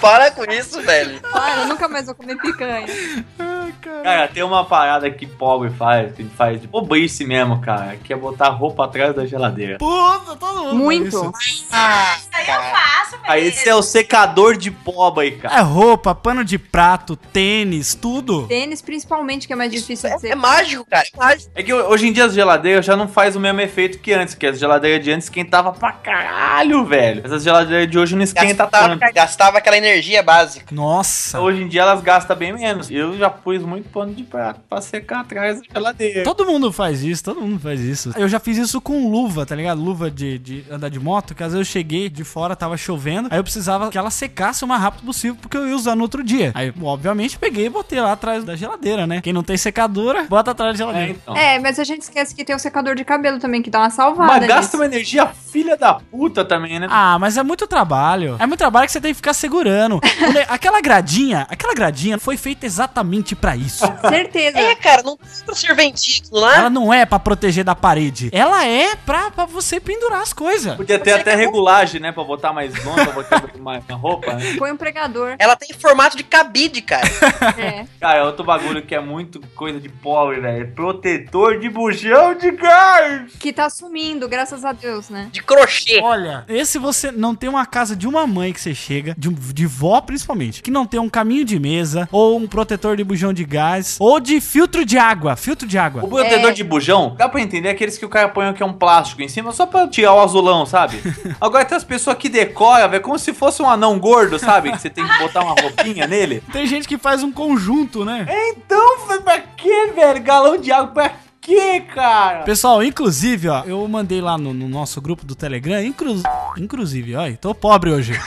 Para com isso, velho. Claro, eu nunca mais vou comer picanha. Cara, tem uma parada que pobre faz, que faz de bobice mesmo, cara, que é botar roupa atrás da geladeira. Puta, todo mundo. Muito. isso. Ah, Aí eu faço, Aí esse é o secador de pobre, cara. É roupa, pano de prato, tênis, tudo. Tênis, principalmente, que é mais difícil de é, ser. é mágico, cara. É mágico. É que hoje em dia as geladeiras já não faz o mesmo efeito que antes, que as geladeiras de antes esquentava pra caralho, velho. Essas geladeiras de hoje não esquenta Gastava, tanto. gastava aquela energia básica. Nossa. Hoje em dia elas gastam bem menos. Eu já pus muito pano de prato pra secar atrás da geladeira. Todo mundo faz isso, todo mundo faz isso. Eu já fiz isso com luva, tá ligado? Luva de, de andar de moto, que às vezes eu cheguei de fora, tava chovendo, aí eu precisava que ela secasse o mais rápido possível, porque eu ia usar no outro dia. Aí, obviamente, peguei e botei lá atrás da geladeira, né? Quem não tem secadora, bota atrás da É, geladeira. então. É, mas a gente esquece que tem o secador de cabelo também, que dá uma salvada. Mas gasta nisso. uma energia filha da puta também, né? Ah, mas é muito trabalho. É muito trabalho que você tem que ficar segurando. Ne- aquela gradinha, aquela gradinha foi feita exatamente pra isso. Certeza. É, cara, não tem pra serventia aquilo lá. Ela não é pra proteger da parede. Ela é pra, pra você pendurar as coisas. Podia ter até regulagem, né? Pra botar mais longe, pra botar mais na roupa. Né? Põe um pregador. Ela tem formato de cabide, cara. É. Cara, outro bagulho que é muito coisa de pobre, velho. Protetor de bujão de gás. Que tá sumindo, graças a Deus, né? De crochê. Olha, esse você não tem uma casa de uma mãe que você chega, de, de vó principalmente, que não tem um caminho de mesa, ou um protetor de bujão de gás, ou de filtro de água. Filtro de água. O protetor É. de bujão, dá pra entender aqueles que o cara põe aqui um plástico em cima só pra tirar o azulão, sabe? Agora tem as pessoas que decoram, velho, como se fosse um anão gordo, sabe? Que você tem que botar uma roupinha nele. Tem gente que faz um conjunto, né? Então, foi pra quê, velho? Galão de água pra quê, cara? Pessoal, inclusive, ó, eu mandei lá no, no nosso grupo do Telegram, inclu, inclusive, ó, tô pobre hoje.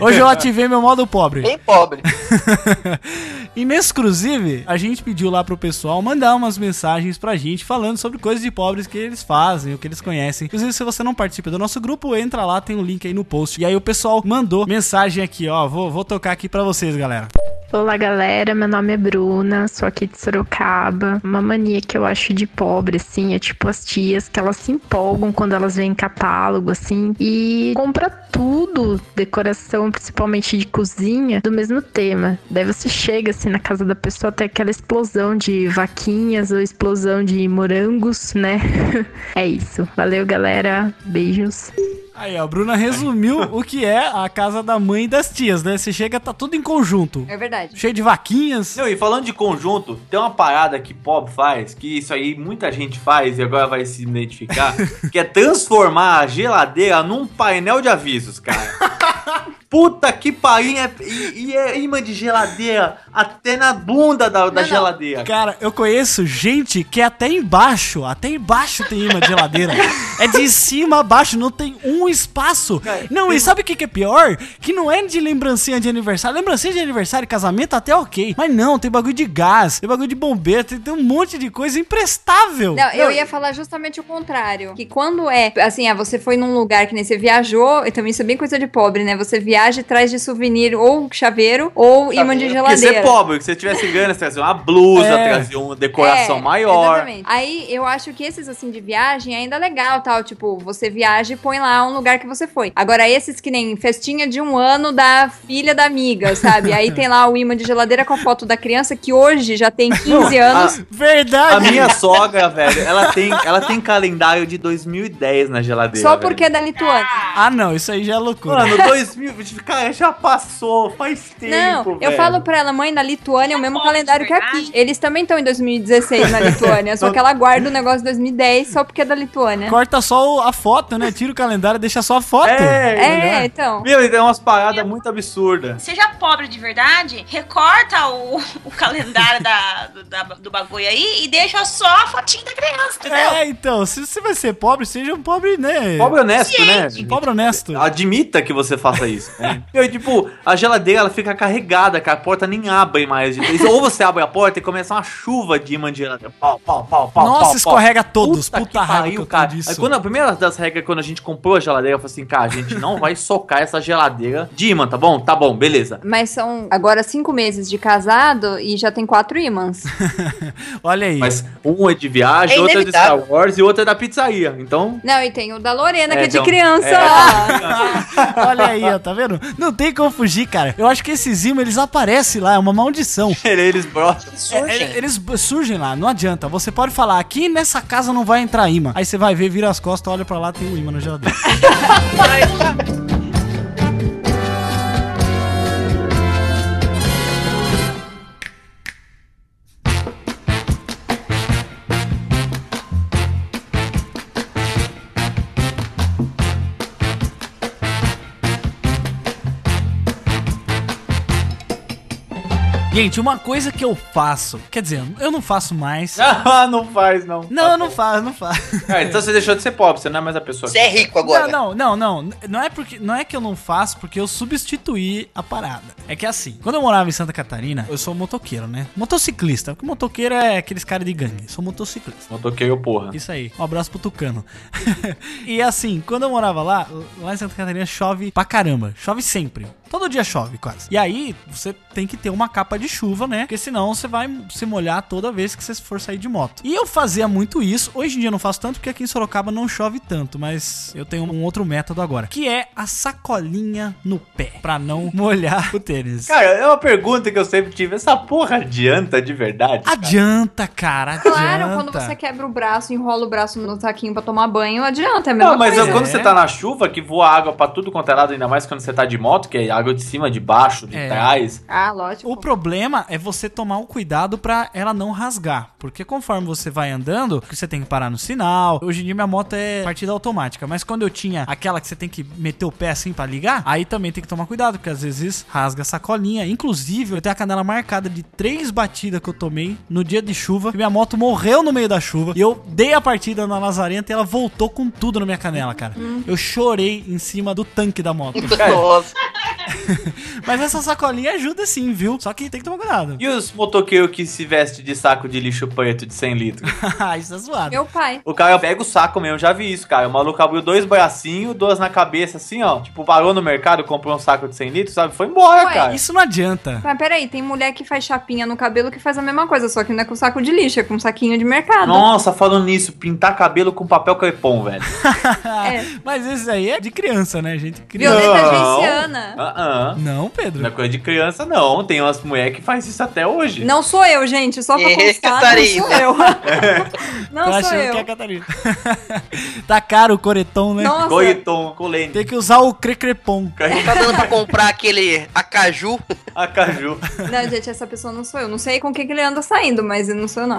Hoje eu ativei meu modo pobre. Bem pobre. E a gente pediu lá pro pessoal mandar umas mensagens pra gente falando sobre coisas de pobres que eles fazem, o que eles conhecem. Inclusive, se você não participa do nosso grupo, entra lá, tem o link aí no post. E aí o pessoal mandou mensagem aqui, ó. Vou, vou tocar aqui pra vocês, galera. Olá galera, meu nome é Bruna, sou aqui de Sorocaba. Uma mania que eu acho de pobre, assim, é tipo as tias que elas se empolgam quando elas veem catálogo, assim, e compra tudo, decoração, principalmente de cozinha, do mesmo tema. Daí você chega assim na casa da pessoa, tem aquela explosão de vaquinhas ou explosão de morangos, né? é isso. Valeu, galera. Beijos. Aí, ó, a Bruna resumiu o que é a casa da mãe e das tias, né? Você chega, tá tudo em conjunto. É verdade. Cheio de vaquinhas. Não, e falando de conjunto, tem uma parada que pobre faz, que isso aí muita gente faz e agora vai se identificar, que é transformar a geladeira num painel de avisos, cara. Puta que pariu, é, e, e é imã de geladeira até na bunda da, da geladeira. Cara, eu conheço gente que é até embaixo, até embaixo tem imã de geladeira. é de cima a baixo, não tem um espaço. Não, e sabe o que, que é pior? Que não é de lembrancinha de aniversário. Lembrancinha de aniversário e casamento até ok. Mas não, tem bagulho de gás, tem bagulho de bombeiro, tem, tem um monte de coisa imprestável. Não, eu ia falar justamente o contrário. Que quando é, assim, ah, você foi num lugar que nem você viajou, e também isso é bem coisa de pobre, né? Você viaja e traz de souvenir ou chaveiro ou imã de Porque geladeira. você é pobre, que se você tivesse ganho, você trazia uma blusa, É. trazia uma decoração É, maior. Exatamente. Aí eu acho que esses assim de viagem ainda é legal, tal. Tipo, você viaja e põe lá um lugar que você foi. Agora, esses que nem festinha de um ano da filha da amiga, sabe? Aí tem lá o imã de geladeira com a foto da criança que hoje já tem 15 anos. Verdade. A minha sogra, velho, ela tem, ela tem calendário de 2010 na geladeira. Só velho. porque é da Lituânia. Ah, não, isso aí já é loucura. Mano, 2000, cara, já passou, faz tempo. Não, eu falo pra ela, mãe, na Lituânia é o mesmo calendário que aqui. Eles também estão em 2016 na Lituânia, só que ela guarda o negócio de 2010 só porque é da Lituânia. Corta só a foto, né? Tira o calendário e deixa só a foto. É, então. Meu, tem umas paradas muito absurdas. Seja pobre de verdade, recorta o, o calendário da, do, da- do bagulho aí e deixa só a fotinha da criança, entendeu? É, então, se você vai ser pobre, seja um pobre, né? Pobre honesto, né? Pobre honesto. Admita que você faça isso. Meu, e, tipo, a geladeira ela fica carregada, cara. A porta nem abre mais. vez. Ou você abre a porta e começa uma chuva de imã de geladeira. Pau, pau, pau, pau. Nossa, pau, escorrega pau. todos. Puta, Puta que raiva pariu, cara. Aí, quando a primeira das regras, quando a gente comprou a geladeira, eu falei assim, cara, a gente não vai socar essa geladeira de imã, tá bom? Tá bom, beleza. Mas são agora cinco meses de casado e já tem quatro ímãs. Olha aí. Mas um é de viagem, É outro é de Star. Wars e outro é da pizzaria. Então. Não, e tem o da Lorena, que É, é de então, criança. é. ó. Olha aí, ó, tá vendo? Não tem como fugir, cara. Eu acho que esses imãs, eles aparecem lá, é uma maldição. Eles brotam. É, é, eles b- surgem lá, não adianta. Você pode falar, aqui nessa casa não vai entrar imã. Aí você vai ver, vira as costas, olha pra lá, tem um imã na geladeira. Gente, uma coisa que eu faço, quer dizer, eu não faço mais. Ah, não faz, não. Não, não faz, não faz. Ah, então você deixou de ser pobre, você não é mais a pessoa. Você é rico agora. Não, não, não, não. Não é, porque, não é que eu não faço porque eu substituí a parada. É que assim, quando eu morava em Santa Catarina, eu sou motoqueiro, né? Motociclista. Porque motoqueiro é aqueles caras de gangue. Eu sou motociclista. Motoqueiro, porra. Isso aí. Um abraço pro Tucano. e assim, quando eu morava lá, lá em Santa Catarina chove pra caramba. Chove sempre. Todo dia chove, quase. E aí, você tem que ter uma capa de chuva, né? Porque senão você vai se molhar toda vez que você for sair de moto. E eu fazia muito isso. Hoje em dia eu não faço tanto porque aqui em Sorocaba não chove tanto. Mas eu tenho um outro método agora. Que é a sacolinha no pé. Pra não molhar o tênis. Cara, é uma pergunta que eu sempre tive. Essa porra adianta de verdade? Adianta, cara. Adianta. Claro, quando você quebra o braço, enrola o braço no saquinho pra tomar banho, adianta, é a mesma Não, mas coisa. quando você tá na chuva, que voa água pra tudo quanto é lado, ainda mais quando você tá de moto, que é água de cima, de baixo, de É. trás. Ah, lógico. O problema é você tomar um cuidado pra ela não rasgar. Porque conforme você vai andando, você tem que parar no sinal. Hoje em dia minha moto é partida automática. Mas quando eu tinha aquela que você tem que meter o pé assim pra ligar, aí também tem que tomar cuidado, porque às vezes rasga a sacolinha. Inclusive, eu tenho a canela marcada de três batidas que eu tomei no dia de chuva. Que minha moto morreu no meio da chuva. E eu dei a partida na Lazarenta e ela voltou com tudo na minha canela, cara. Eu chorei em cima do tanque da moto. Nossa. Mas essa sacolinha ajuda sim, viu? Só que tem que tomar cuidado. E os motoqueiros que se veste de saco de lixo preto de 100 litros? Isso é zoado. Meu pai. O cara pega o saco mesmo, já vi isso, cara. O maluco abriu dois bracinhos, duas na cabeça, assim, ó. Tipo, parou no mercado, comprou um saco de 100 litros, sabe? Foi embora, Ué, cara. Isso não adianta. Mas peraí, tem mulher que faz chapinha no cabelo que faz a mesma coisa, só que não é com saco de lixo, é com saquinho de mercado. Nossa, falando nisso, pintar cabelo com papel crepom, velho. É. Mas esse aí é de criança, né, gente? Violeta Não. genciana. Ah, ah. Não, Pedro. Não é coisa de criança, não. Tem umas mulheres que faz isso até hoje. Não sou eu, gente, só pra É, constar, não Catarina. sou eu. não sou eu. que é a Catarina. tá caro o coretom, né? Nossa. Coiton, colene. Tem que usar o crecrepom. Tá dando pra comprar aquele acaju? Acaju. Não, gente, essa pessoa não sou eu. Não sei com o que, que ele anda saindo, mas não sou eu, não.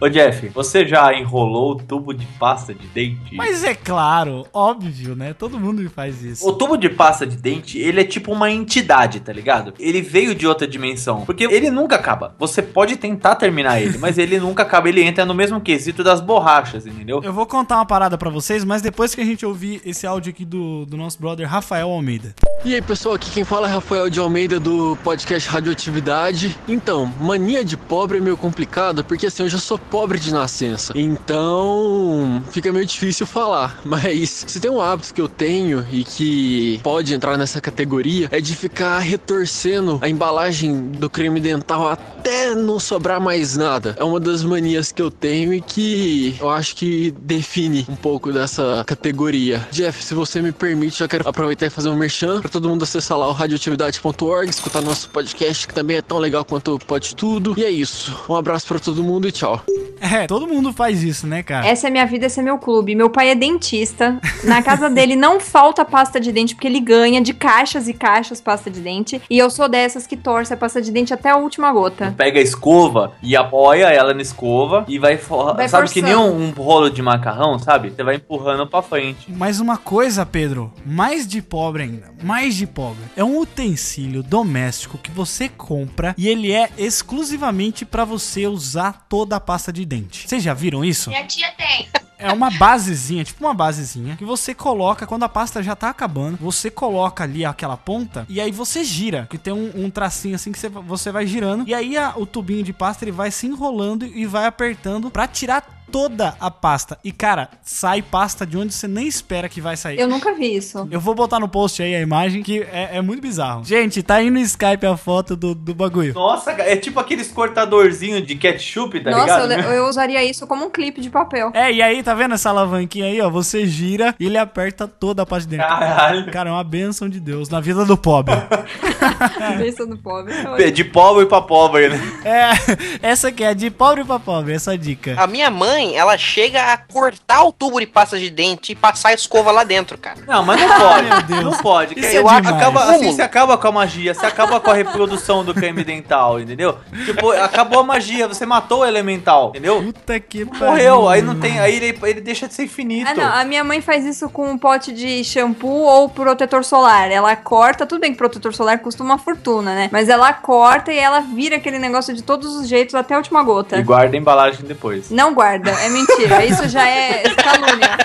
Ô, Jeff, você já enrolou o tubo de pasta de dente? Mas é claro, óbvio, né? Todo mundo faz isso. O tubo de pasta de dente, ele é tipo uma entidade, tá ligado? Ele veio de outra dimensão. Porque ele nunca acaba. Você pode tentar terminar ele, mas ele nunca acaba. Ele entra no mesmo quesito das borrachas, entendeu? Eu vou contar uma parada pra vocês, mas depois que a gente ouvir esse áudio aqui do, do nosso brother Rafael Almeida. E aí pessoal, aqui quem fala é Rafael de Almeida do podcast Radioatividade. Então, mania de pobre é meio complicado porque assim eu já sou pobre de nascença, então fica meio difícil falar. Mas se tem um hábito que eu tenho e que pode entrar nessa categoria é de ficar retorcendo a embalagem do creme dental até não sobrar mais nada. É uma das manias que eu tenho e que eu acho que define um pouco dessa categoria. Jeff, se você me permite, já quero aproveitar e fazer um merchan para todo mundo acessar lá o radioatividade.org, escutar nosso podcast que também é tão legal quanto o Pode Tudo. E é isso. Um abraço para todo mundo e tchau. É, todo mundo faz isso, né, cara? Essa é minha vida, esse é meu clube. Meu pai é dentista. Na casa dele não falta pasta de dente, porque ele ganha de caixas e caixas pasta de dente. E eu sou dessas que torce a pasta de dente até a última gota. Pega a escova e apoia ela na escova e vai, for... Vai sabe que nem um, um rolo de macarrão, sabe? Você vai empurrando pra frente. Mas uma coisa, Pedro, mais de pobre ainda, mais de pobre, é um utensílio doméstico que você compra e ele é exclusivamente pra você usar toda a pasta de dente. Vocês já viram isso? Minha tia tem. É uma basezinha, tipo uma basezinha, que você coloca quando a pasta já tá acabando. Você coloca ali aquela ponta e aí você gira, que tem um, um tracinho assim que você, você vai girando. E aí a- o tubinho de pasta ele vai se enrolando e vai apertando pra tirar toda a pasta. E cara, sai pasta de onde você nem espera que vai sair. Eu nunca vi isso. Eu vou botar no post aí a imagem, que é, é muito bizarro. Gente, tá aí no Skype a foto do, do bagulho. Nossa, é tipo aqueles cortadorzinhos de ketchup, tá Nossa, eu, ligado? eu usaria isso como um clipe de papel. É, e aí, tá vendo essa alavanquinha aí, ó? Você gira e ele aperta toda a parte de dentro. Caralho. Cara, é uma benção de Deus na vida do pobre. Pensa no pobre. De pobre pra pobre, né? É, essa aqui é de pobre pra pobre, essa dica. A minha mãe, ela chega a cortar o tubo de pasta de dente e passar a escova lá dentro, cara. Não, mas não pode. Meu Deus. Não pode. Isso é eu demais. acaba, assim, você acaba com a magia, você acaba com a reprodução do creme dental, entendeu? Tipo, acabou a magia, você matou o elemental, entendeu? Puta que pariu. Morreu, aí não tem, aí ele, ele deixa de ser infinito. Ah, não. A minha mãe faz isso com um pote de shampoo ou protetor solar. Ela corta, tudo bem que protetor solar custa uma fortuna, né? Mas ela corta e ela vira aquele negócio de todos os jeitos até a última gota. E guarda a embalagem depois. Não guarda, é mentira. Isso já é calúnia.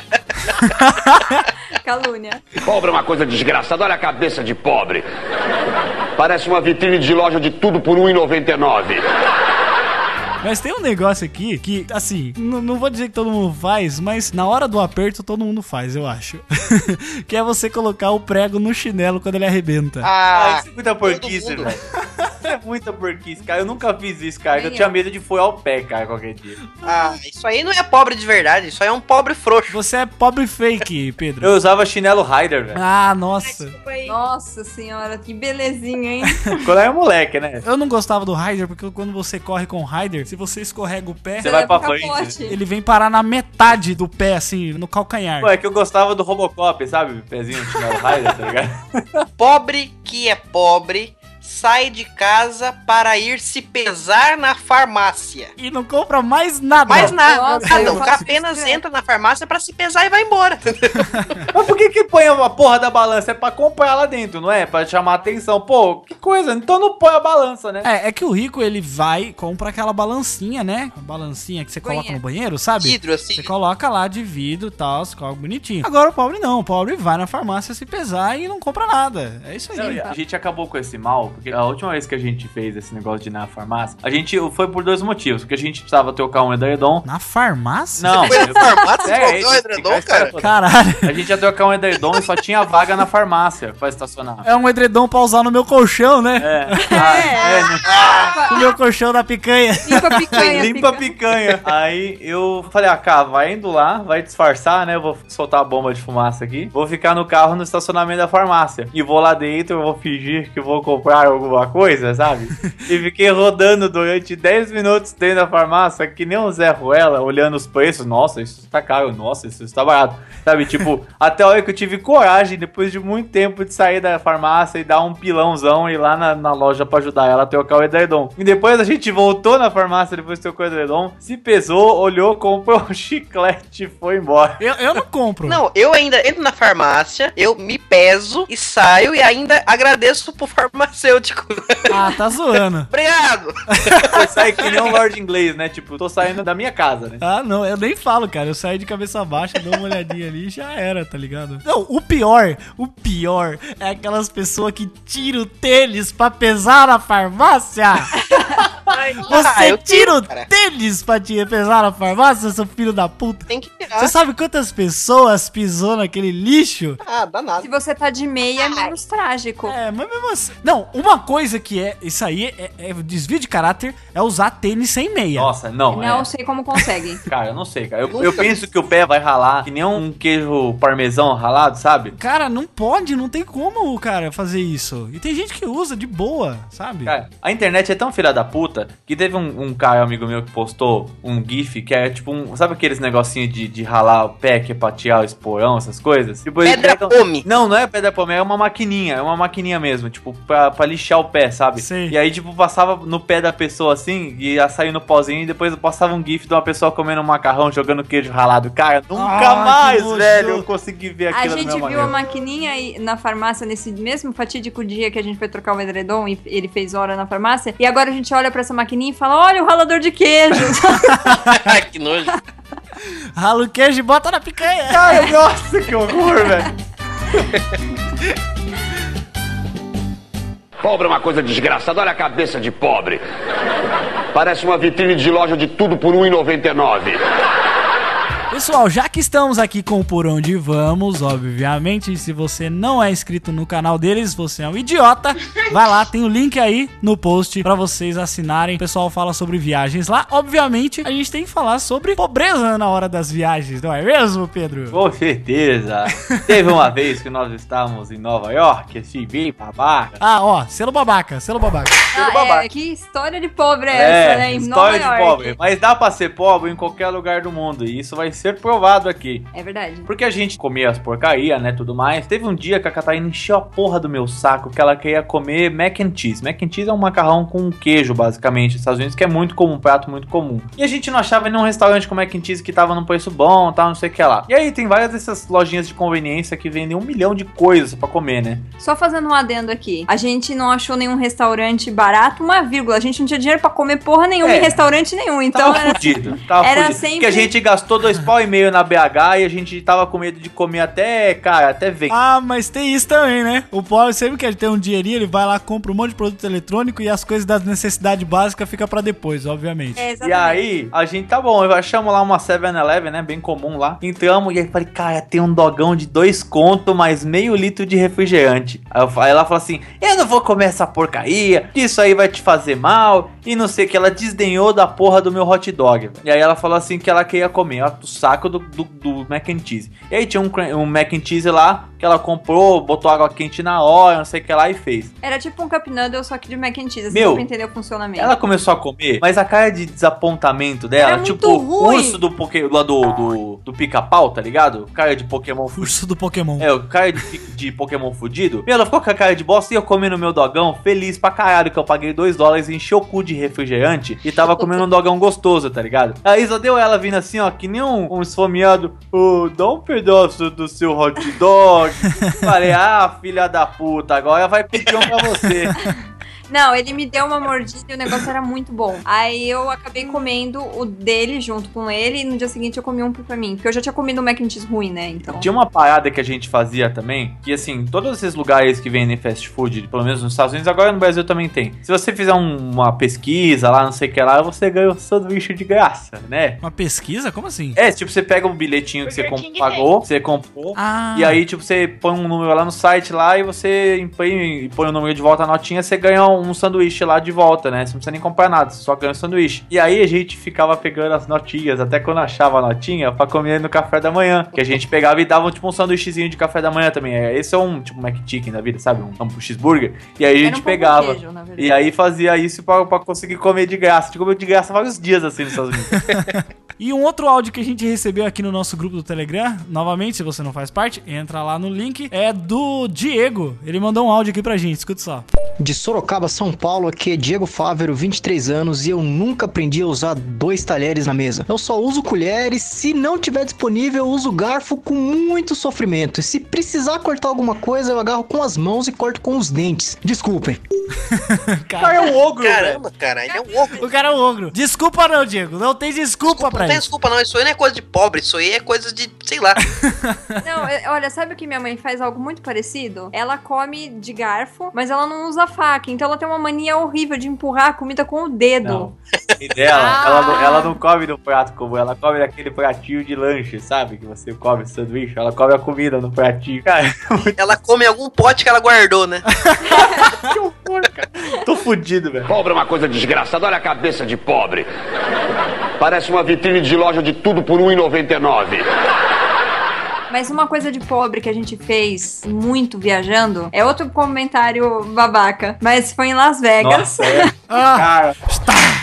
calúnia. Pobre é uma coisa desgraçada, olha a cabeça de pobre. Parece uma vitrine de loja de tudo por R$ 1,99. Mas tem um negócio aqui que, assim, não vou dizer que todo mundo faz, mas na hora do aperto todo mundo faz, eu acho. que é você colocar o prego no chinelo quando ele arrebenta. Ah, Ah, isso é muita porquice, velho. é muita porquice, cara. Eu nunca fiz isso, cara. Eu tinha medo de folhar o pé, cara, qualquer dia. ah, isso aí não é pobre de verdade, isso aí é um pobre frouxo. Você é pobre fake, Pedro. Eu usava chinelo Rider, velho. Ah, nossa. Nossa senhora, que belezinha, hein? Quando eu era moleque, né? Eu não gostava do Rider porque quando você corre com o Rider, se você escorrega o pé, Você vai pra pro frente. ele vem parar na metade do pé, assim, no calcanhar. Pô, é que eu gostava do Robocop, sabe? Pezinho de Rider, tá ligado? Pobre que é pobre sai de casa para ir se pesar na farmácia. E não compra mais nada. Mais nada, Nossa, nada. eu O cara faço apenas entra na farmácia para se pesar e vai embora. Mas por que que põe a porra da balança? É pra comprar lá dentro, não é? Pra chamar atenção. Pô, que coisa. Então não põe a balança, né? É, é que o rico ele vai compra aquela balancinha, né? A balancinha que você coloca Banheiro. no banheiro, sabe? Vidro, assim. Você coloca lá de vidro e tal, você coloca bonitinho. Agora o pobre não, o pobre vai na farmácia se pesar e não compra nada. É isso aí. Não, a gente acabou com esse mal, porque a última vez que a gente fez esse negócio de ir na farmácia, a gente foi por dois motivos. Porque a gente precisava trocar um edredom. Na farmácia? Não, Foi na farmácia É, e trocou o esse- edredom, cara? Caralho. A gente ia trocar um edredom e só tinha vaga na farmácia pra estacionar. É um edredom pra usar no meu colchão, né? É. Ah, é, né? No meu colchão da picanha. Limpa a picanha. Limpa a picanha. Aí eu falei, ah, cara, vai indo lá, vai disfarçar, né? Vou soltar a bomba de fumaça aqui. Vou ficar no carro no estacionamento da farmácia. E vou lá dentro, eu vou fingir que vou comprar alguma coisa, sabe? E fiquei rodando durante 10 minutos dentro da farmácia, que nem um Zé Ruela, olhando os preços. Nossa, isso tá caro, nossa, isso está barato. Sabe, tipo, até a hora que eu tive coragem, depois de muito tempo, de sair da farmácia e dar um pilãozão e ir lá na, na loja pra ajudar ela a trocar o edredom. E depois a gente voltou na farmácia, depois trocou o edredom, se pesou, olhou, comprou um chiclete e foi embora. Eu, eu não compro. Não, eu ainda entro na farmácia, eu me peso e saio e ainda agradeço pro farmacêutico. Ah, tá zoando. Obrigado! Você sai que nem um Lord inglês, né? Tipo, tô saindo da minha casa, né? Ah, não, eu nem falo, cara. Eu saio de cabeça baixa, dou uma olhadinha ali e já era, tá ligado? Não, o pior, o pior é aquelas pessoas que tiram o tênis pra pesar na farmácia. Você Ah, tira tiro, o tênis pra te pesar na farmácia, seu filho da puta. Tem que. Você sabe quantas pessoas pisou naquele lixo? Ah, danado. Se você tá de meia, é menos trágico. É, mas mesmo assim. Não, uma coisa que é. Isso aí é, é desvio de caráter é usar tênis sem meia. Nossa, não. Não é. sei como consegue. Cara, eu não sei, cara. Eu, eu penso que o pé vai ralar que nem um queijo parmesão ralado, sabe? Cara, não pode, não tem como o cara fazer isso. E tem gente que usa de boa, sabe? Cara, a internet é tão filha da puta que teve um, um cara, amigo meu, que postou um GIF que é tipo um. Sabe aqueles negocinhos de, de ralar o pé, que é pra tirar o esporão, essas coisas? Tipo, eles Pedra pegam- pome. Não, não é pedra pome, é uma maquininha. É uma maquininha mesmo, tipo, pra, pra lixar o pé, sabe? Sim. E aí, tipo, passava no pé da pessoa assim, e ia sair no pozinho, e depois passava um GIF de uma pessoa comendo um macarrão, jogando queijo ralado. Cara, nunca Ah, mais, velho, eu consegui ver A aquilo gente na minha viu a maneira. maquininha aí na farmácia nesse mesmo fatídico dia que a gente foi trocar o edredom e ele fez hora na farmácia. E agora a gente olha pra essa maquininha e fala: olha o ralador de queijo. Que nojo. Rala o queijo e bota na picanha. Cara, nossa, que horror, velho. Pobre é uma coisa desgraçada, olha a cabeça de pobre. Parece uma vitrine de loja de tudo por R$ 1,99. Pessoal, já que estamos aqui com o Por Onde Vamos, obviamente, se você não é inscrito no canal deles, você é um idiota. Vai lá, tem o link aí no post pra vocês assinarem. O pessoal fala sobre viagens lá. Obviamente, a gente tem que falar sobre pobreza na hora das viagens, não é mesmo, Pedro? Com certeza. Teve uma vez que nós estávamos em Nova York, esse bem babaca. Ah, ó, selo babaca, selo babaca. Ah, é, que história de pobre é, essa, né? Em Nova história de York. pobre. Mas dá pra ser pobre em qualquer lugar do mundo. E isso vai ser provado aqui. É verdade. Porque a gente comia as porcaria, né, tudo mais. Teve um dia que a Catarina encheu a porra do meu saco que ela queria comer mac and cheese. Mac and cheese é um macarrão com queijo, basicamente, nos Estados Unidos, que é muito comum, um prato muito comum. E a gente não achava nenhum restaurante com mac and cheese que tava num preço bom, tal, não sei o que lá. E aí tem várias dessas lojinhas de conveniência que vendem um milhão de coisas pra comer, né? Só fazendo um adendo aqui. A gente não achou nenhum restaurante barato, uma vírgula. A gente não tinha dinheiro pra comer porra nenhuma É. em restaurante nenhum. Então Tava era, fudido, tava era fudido. sempre- Porque a gente gastou dois pau e meio na BH e a gente tava com medo de comer até, cara, até ver. Ah, mas tem isso também, né? O pobre sempre que ele tem um dinheirinho, ele vai lá, compra um monte de produto eletrônico e as coisas das necessidades básicas fica pra depois, obviamente. É, E aí, a gente tá bom, achamos lá uma 7-Eleven, né? Bem comum lá. Entramos e aí falei, cara, tem um dogão de dois conto mais meio litro de refrigerante. Aí, eu, fa- aí ela falou assim: Eu não vou comer essa porcaria, que isso aí vai te fazer mal. E não sei o que, ela desdenhou da porra do meu hot dog. E aí ela falou assim que ela queria comer ó, o saco do, do, do mac and cheese. E aí tinha um, um mac and cheese lá que ela comprou, botou água quente na hora, não sei o que lá e fez. Era tipo um cup noodle, só que de mac and cheese. Assim, Meu, pra entender o funcionamento. Ela começou a comer, mas a cara de desapontamento dela, Era muito tipo o urso do, poké, do, do, do pica-pau, tá ligado? Cara de Pokémon fudido. Urso do Pokémon. É, o cara de, de Pokémon fudido. Meu, ela ficou com a cara de bosta e eu comendo meu dogão, feliz pra caralho, que eu paguei 2 dólares, enchi o cu de refrigerante e tava comendo um dogão gostoso, tá ligado? Aí só deu ela vindo assim, ó, que nem um, um esfomeado, ô, dá um pedaço do seu hot dog. Falei, ah, filha da puta, agora vai pedir um pra você. Não, ele me deu uma mordida e o negócio era muito bom. Aí eu acabei comendo o dele junto com ele e no dia seguinte eu comi um pra mim. Porque eu já tinha comido um mac and cheese ruim, né? Então. Tinha uma parada que a gente fazia também, que assim, todos esses lugares que vendem fast food, pelo menos nos Estados Unidos, agora no Brasil também tem. Se você fizer um- uma pesquisa lá, não sei o que lá, você ganha o sanduíche de graça, né? Uma pesquisa? Como assim? É, tipo, você pega um bilhetinho que você Burger com- King pagou, você comprou, Ah, e aí, tipo, você põe um número lá no site lá e você imprime e põe o número de volta a notinha, você ganha um, um sanduíche lá de volta, né? Você não precisa nem comprar nada, você só ganha um sanduíche. E aí a gente ficava pegando as notinhas, até quando achava a notinha, pra comer no café da manhã. Que a gente pegava e dava tipo um sanduíchezinho de café da manhã também. É, Esse é um tipo McChicken da vida, sabe? Um, um cheeseburger. E aí a gente um pegava. queijo, e aí fazia isso pra, pra conseguir comer de graça. A gente comeu de graça vários dias assim nos Estados Unidos. E um outro áudio que a gente recebeu aqui no nosso grupo do Telegram, novamente, se você não faz parte, entra lá no link, é do Diego. Ele mandou um áudio aqui pra gente, escuta só. De Sorocaba, São Paulo, aqui é Diego Fávero, 23 anos, e eu nunca aprendi a usar dois talheres na mesa. Eu só uso colheres, se não tiver disponível, eu uso garfo com muito sofrimento. E se precisar cortar alguma coisa, eu agarro com as mãos e corto com os dentes. Desculpem. Cara, é um ogro, Caramba, cara, ele é um ogro. O cara é um ogro. Desculpa não, Diego. Não tem desculpa, pra Não tem isso. desculpa não, isso aí não é coisa de pobre, isso aí é coisa de, sei lá. Não, é- olha, sabe o que minha mãe faz algo muito parecido? Ela come de garfo, mas ela não usa faca. Então ela tem uma mania horrível de empurrar a comida com o dedo. Não. E dela, ela, não, ela não come no prato comum, ela come naquele pratinho de lanche, sabe? Que você come sanduíche, ela come a comida no pratinho. Cara, Ela come algum pote que ela guardou, né? tô fudido, velho. Pobre é uma coisa desgraçada, olha a cabeça de pobre. Parece uma vitrine de loja de tudo por R$ 1,99. Mas uma coisa de pobre que a gente fez muito viajando é outro comentário babaca. Mas foi em Las Vegas. Nossa, é. Cara,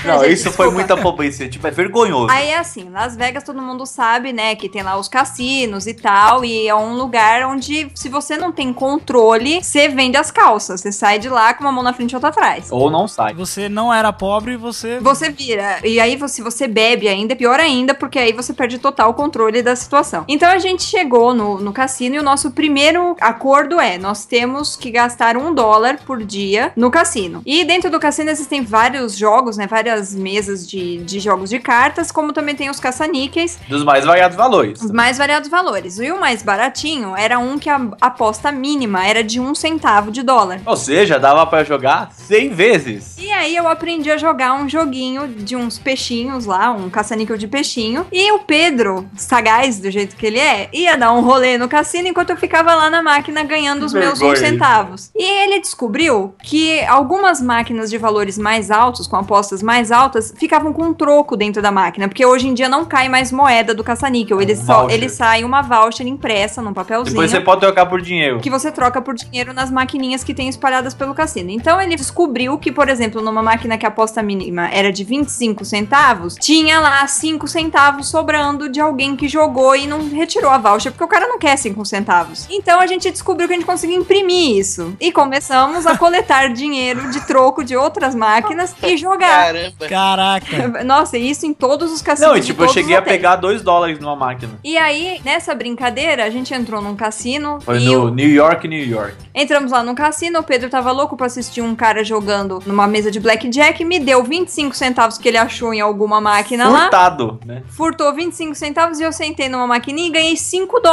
não, Gente, isso foi desculpa. muita pobreza, tipo, é vergonhoso. Aí é assim, Las Vegas todo mundo sabe, né, que tem lá os cassinos e tal, e é um lugar onde se você não tem controle, você vende as calças, você sai de lá com uma mão na frente e outra atrás. Ou não sai. Você não era pobre, você. Você vira. E aí, se você bebe ainda, é pior ainda, porque aí você perde total controle da situação. Então a gente chegou no, no cassino e o nosso primeiro acordo é: nós temos que gastar um dólar por dia no cassino. E dentro do cassino existem vários jogos, né? Várias mesas de, de jogos de cartas, como também tem os caça-níqueis. Dos mais variados valores. Os mais variados valores. E o mais baratinho era um que a aposta mínima era de um centavo de dólar. Ou seja, dava pra jogar 100 vezes. E aí eu aprendi a jogar um joguinho de uns peixinhos lá, um caça-níquel de peixinho. E o Pedro, sagaz do jeito que ele é, ia dar um rolê no cassino enquanto eu ficava lá na máquina ganhando os meus uns centavos. E ele descobriu que algumas máquinas de valores mais altos, com apostas mais altas, ficavam com um troco dentro da máquina. Porque hoje em dia não cai mais moeda do caça-níquel. Ele, só, voucher. ele sai uma voucher impressa num papelzinho Depois você pode trocar por dinheiro. que você troca por dinheiro nas maquininhas que tem espalhadas pelo cassino. Então ele descobriu que, por exemplo, numa máquina que a aposta mínima era de 25 centavos, tinha lá 5 centavos sobrando de alguém que jogou e não retirou a voucher, porque o cara não quer 5 centavos. Então a gente descobriu que a gente conseguia imprimir isso. E começamos a coletar dinheiro de troco de outras máquinas e jogar. Caramba. Caraca. Nossa, e isso em todos os cassinos. Não, e tipo, eu cheguei a pegar 2 dólares numa máquina. E aí, nessa brincadeira, a gente entrou num cassino Foi e no o- New York, New York. Entramos lá no cassino, o Pedro tava louco pra assistir um cara jogando numa mesa de blackjack, me deu 25 centavos que ele achou em alguma máquina lá. Furtado, né? Furtou 25 centavos e eu sentei numa maquininha e ganhei 5 dólares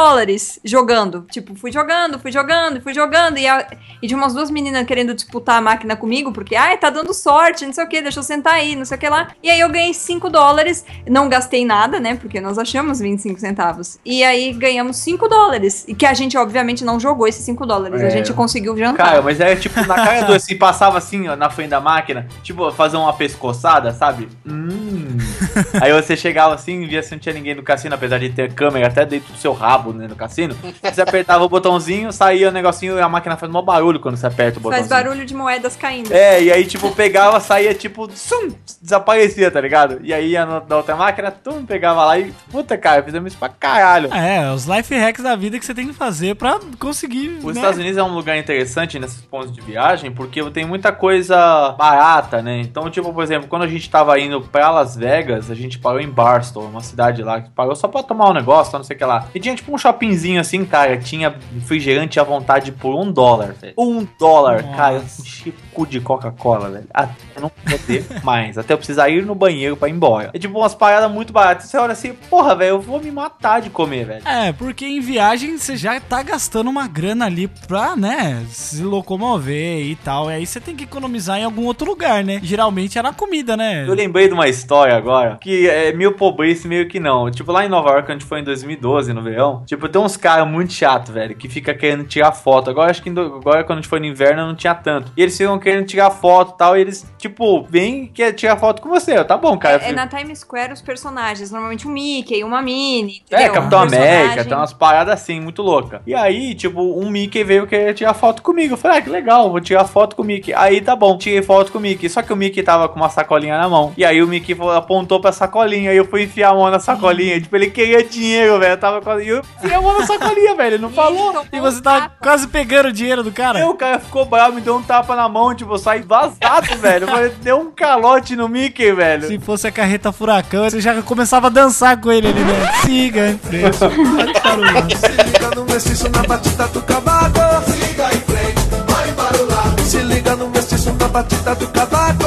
jogando. Tipo, fui jogando, fui jogando, fui jogando. E, a- e de umas duas meninas querendo disputar a máquina comigo, porque, ai, tá dando sorte, não sei o que, deixa eu sentar aí, não sei o que lá. E aí eu ganhei 5 dólares, não gastei nada, né? Porque nós achamos 25 centavos. E aí ganhamos 5 dólares. E que a gente, obviamente, não jogou esses 5 dólares. A É. gente conseguiu jantar. Cara, mas era tipo, na cara do assim, passava assim, ó, na frente da máquina, tipo, fazer uma pescoçada, sabe? Hum. Aí você chegava assim, via se não tinha ninguém no cassino, apesar de ter câmera até dentro do seu rabo, né, no cassino. Você apertava o botãozinho, saía o negocinho e a máquina faz mó barulho quando você aperta o botãozinho. Faz barulho de moedas caindo. É, e aí, tipo, pegava, saía, tipo, sum, desaparecia, tá ligado? E aí ia na outra máquina, tum, pegava lá e. Puta, cara, fizemos isso pra caralho. É, os life hacks da vida que você tem que fazer pra conseguir. Os né? Estados Unidos é um lugar interessante nesses pontos de viagem, porque tem muita coisa barata, né? Então, tipo, por exemplo, quando a gente tava indo pra Las Vegas, a gente parou em Barstow, uma cidade lá, que parou só pra tomar um negócio, não sei o que lá. E tinha, tipo, um shoppingzinho assim, cara, tinha refrigerante à vontade por um dólar, velho. Um dólar, Nossa. cara, eu enchi o cu de Coca-Cola, velho. Até eu não poder mais, até eu precisar ir no banheiro pra ir embora. É tipo umas paradas muito baratas. Você olha assim, porra, velho, eu vou me matar de comer, velho. É, porque em viagem você já tá gastando uma grana ali pra, né, se locomover e tal. E aí você tem que economizar em algum outro lugar, né? Geralmente era comida, né? Eu lembrei de uma história agora, que é meio pobreza meio que não. Tipo, lá em Nova York, a gente foi em 2012, no verão, tipo, tem uns caras muito chato, velho, que fica querendo tirar foto. Agora, acho que agora quando a gente foi no inverno, não tinha tanto. E eles ficam querendo tirar foto e tal, e eles, tipo, vêm quer tirar foto com você. Eu, Tá bom, cara. É, é na Times Square os personagens, normalmente um Mickey, uma Minnie, É, entendeu? Capitão Um América, tem umas paradas assim, muito louca. E aí, tipo, um Mickey veio querer tirar foto comigo. Eu falei, ah, que legal, vou tirar foto com o Mickey. Aí tá bom, tirei foto com o Mickey. Só que o Mickey tava com uma sacolinha na mão. E aí o Mickey apontou pra sacolinha. E eu fui enfiar a mão na sacolinha. tipo, ele queria dinheiro, velho. Tava com. E eu enfiei a mão na sacolinha, velho. Ele não falou. E você tá quase pegando o dinheiro do cara? Aí o cara ficou bravo, me deu um tapa na mão, tipo, eu saí vazado, velho. Eu Deu um calote no Mickey, velho. Se fosse a carreta furacão, você já começava a dançar com ele ali, né? Siga em frente. Se liga no mestiço na batida do cavaco. Se liga em frente, vai para o lado. Se liga no mestiço na batida do cavaco.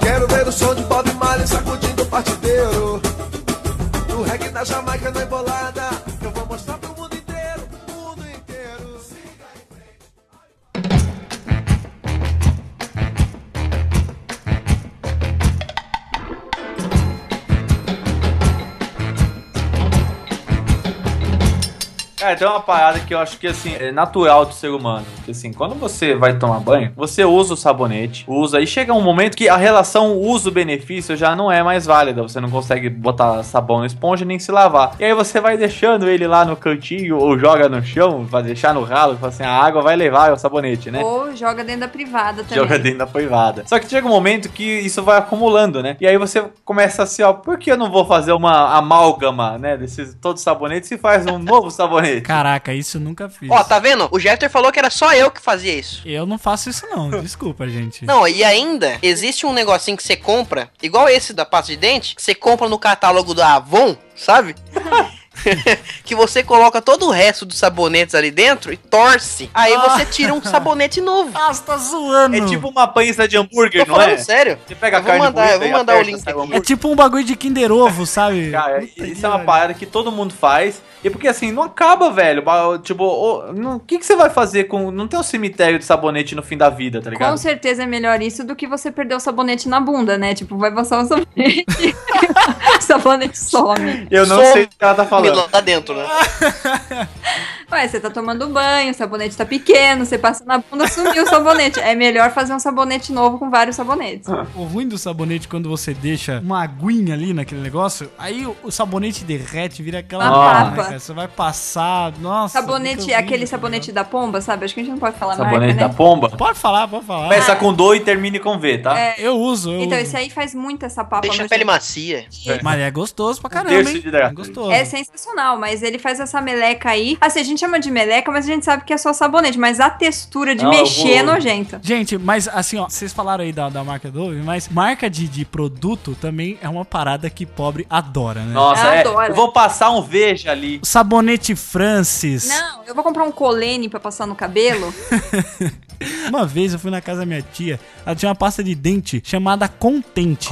Quero ver o som de Bob Marley sacudindo o partideiro. No reggae da Jamaica na embolada. Cara, tem uma parada que eu acho que, assim, é natural do ser humano. Que, assim, quando você vai tomar banho, você usa o sabonete, usa, e chega um momento que a relação uso-benefício já não é mais válida. Você não consegue botar sabão na esponja nem se lavar. E aí você vai deixando ele lá no cantinho, ou joga no chão, vai deixar no ralo, fala assim, a água vai levar o sabonete, né? Ou joga dentro da privada também. Joga dentro da privada. Só que chega um momento que isso vai acumulando, né? E aí você começa assim, ó, por que eu não vou fazer uma amálgama, né, desses todos os sabonetes e faz um novo sabonete? Caraca, isso eu nunca fiz. Ó, tá vendo? O Jeffter falou que era só eu que fazia isso. Eu não faço isso não, desculpa, gente. Não, e ainda, existe um negocinho que você compra, igual esse da pasta de dente, que você compra no catálogo da Avon, sabe? que você coloca todo o resto dos sabonetes ali dentro e torce. Aí Ah. você tira um sabonete novo. Ah, você tá zoando. É tipo uma pança de hambúrguer, Tô não é? sério. Você pega Eu a vou carne mandar, eu vou e mandar o link. É tipo um bagulho de Kinder Ovo, sabe? Cara, isso é uma parada que todo mundo faz. E porque assim, não acaba, velho. Tipo, o que, que você vai fazer com. Não tem um cemitério de sabonete no fim da vida, tá Com ligado? certeza é melhor isso do que você perder o sabonete na bunda, né? Tipo, vai passar o sabonete. o sabonete some. Eu não sei o que ela tá falando. Lá dentro, né? Ué, você tá tomando banho, o sabonete tá pequeno, você passa na bunda, sumiu o sabonete. É melhor fazer um sabonete novo com vários sabonetes. O ruim do sabonete quando você deixa uma aguinha ali naquele negócio, aí o, sabonete derrete, vira aquela Uma barra, papa. Cara. Você vai passar, nossa. Sabonete, horrível, aquele sabonete da pomba, sabe? Acho que a gente não pode falar Sabonete marca, da né? pomba? Pode falar, pode falar. Começa com do e termine com V, tá? É. Eu uso, eu Então, uso. esse aí faz muito essa papa Deixa a pele jeito. macia. Mas é gostoso pra caramba, hein? É gostoso. É sensacional, mas ele faz essa meleca aí. Assim, a gente chama de meleca, mas a gente sabe que é só sabonete. Mas a textura de Não, mexer é vou- nojenta. Gente, mas assim, ó, vocês falaram aí da, da marca Dove, mas marca de, de produto também é uma parada que pobre adora, né? Nossa, Eu é. adoro. Eu vou passar um veja ali. Sabonete Francis. Não, eu vou comprar um colene pra passar no cabelo. Uma vez eu fui na casa da minha tia, ela tinha uma pasta de dente chamada Contente.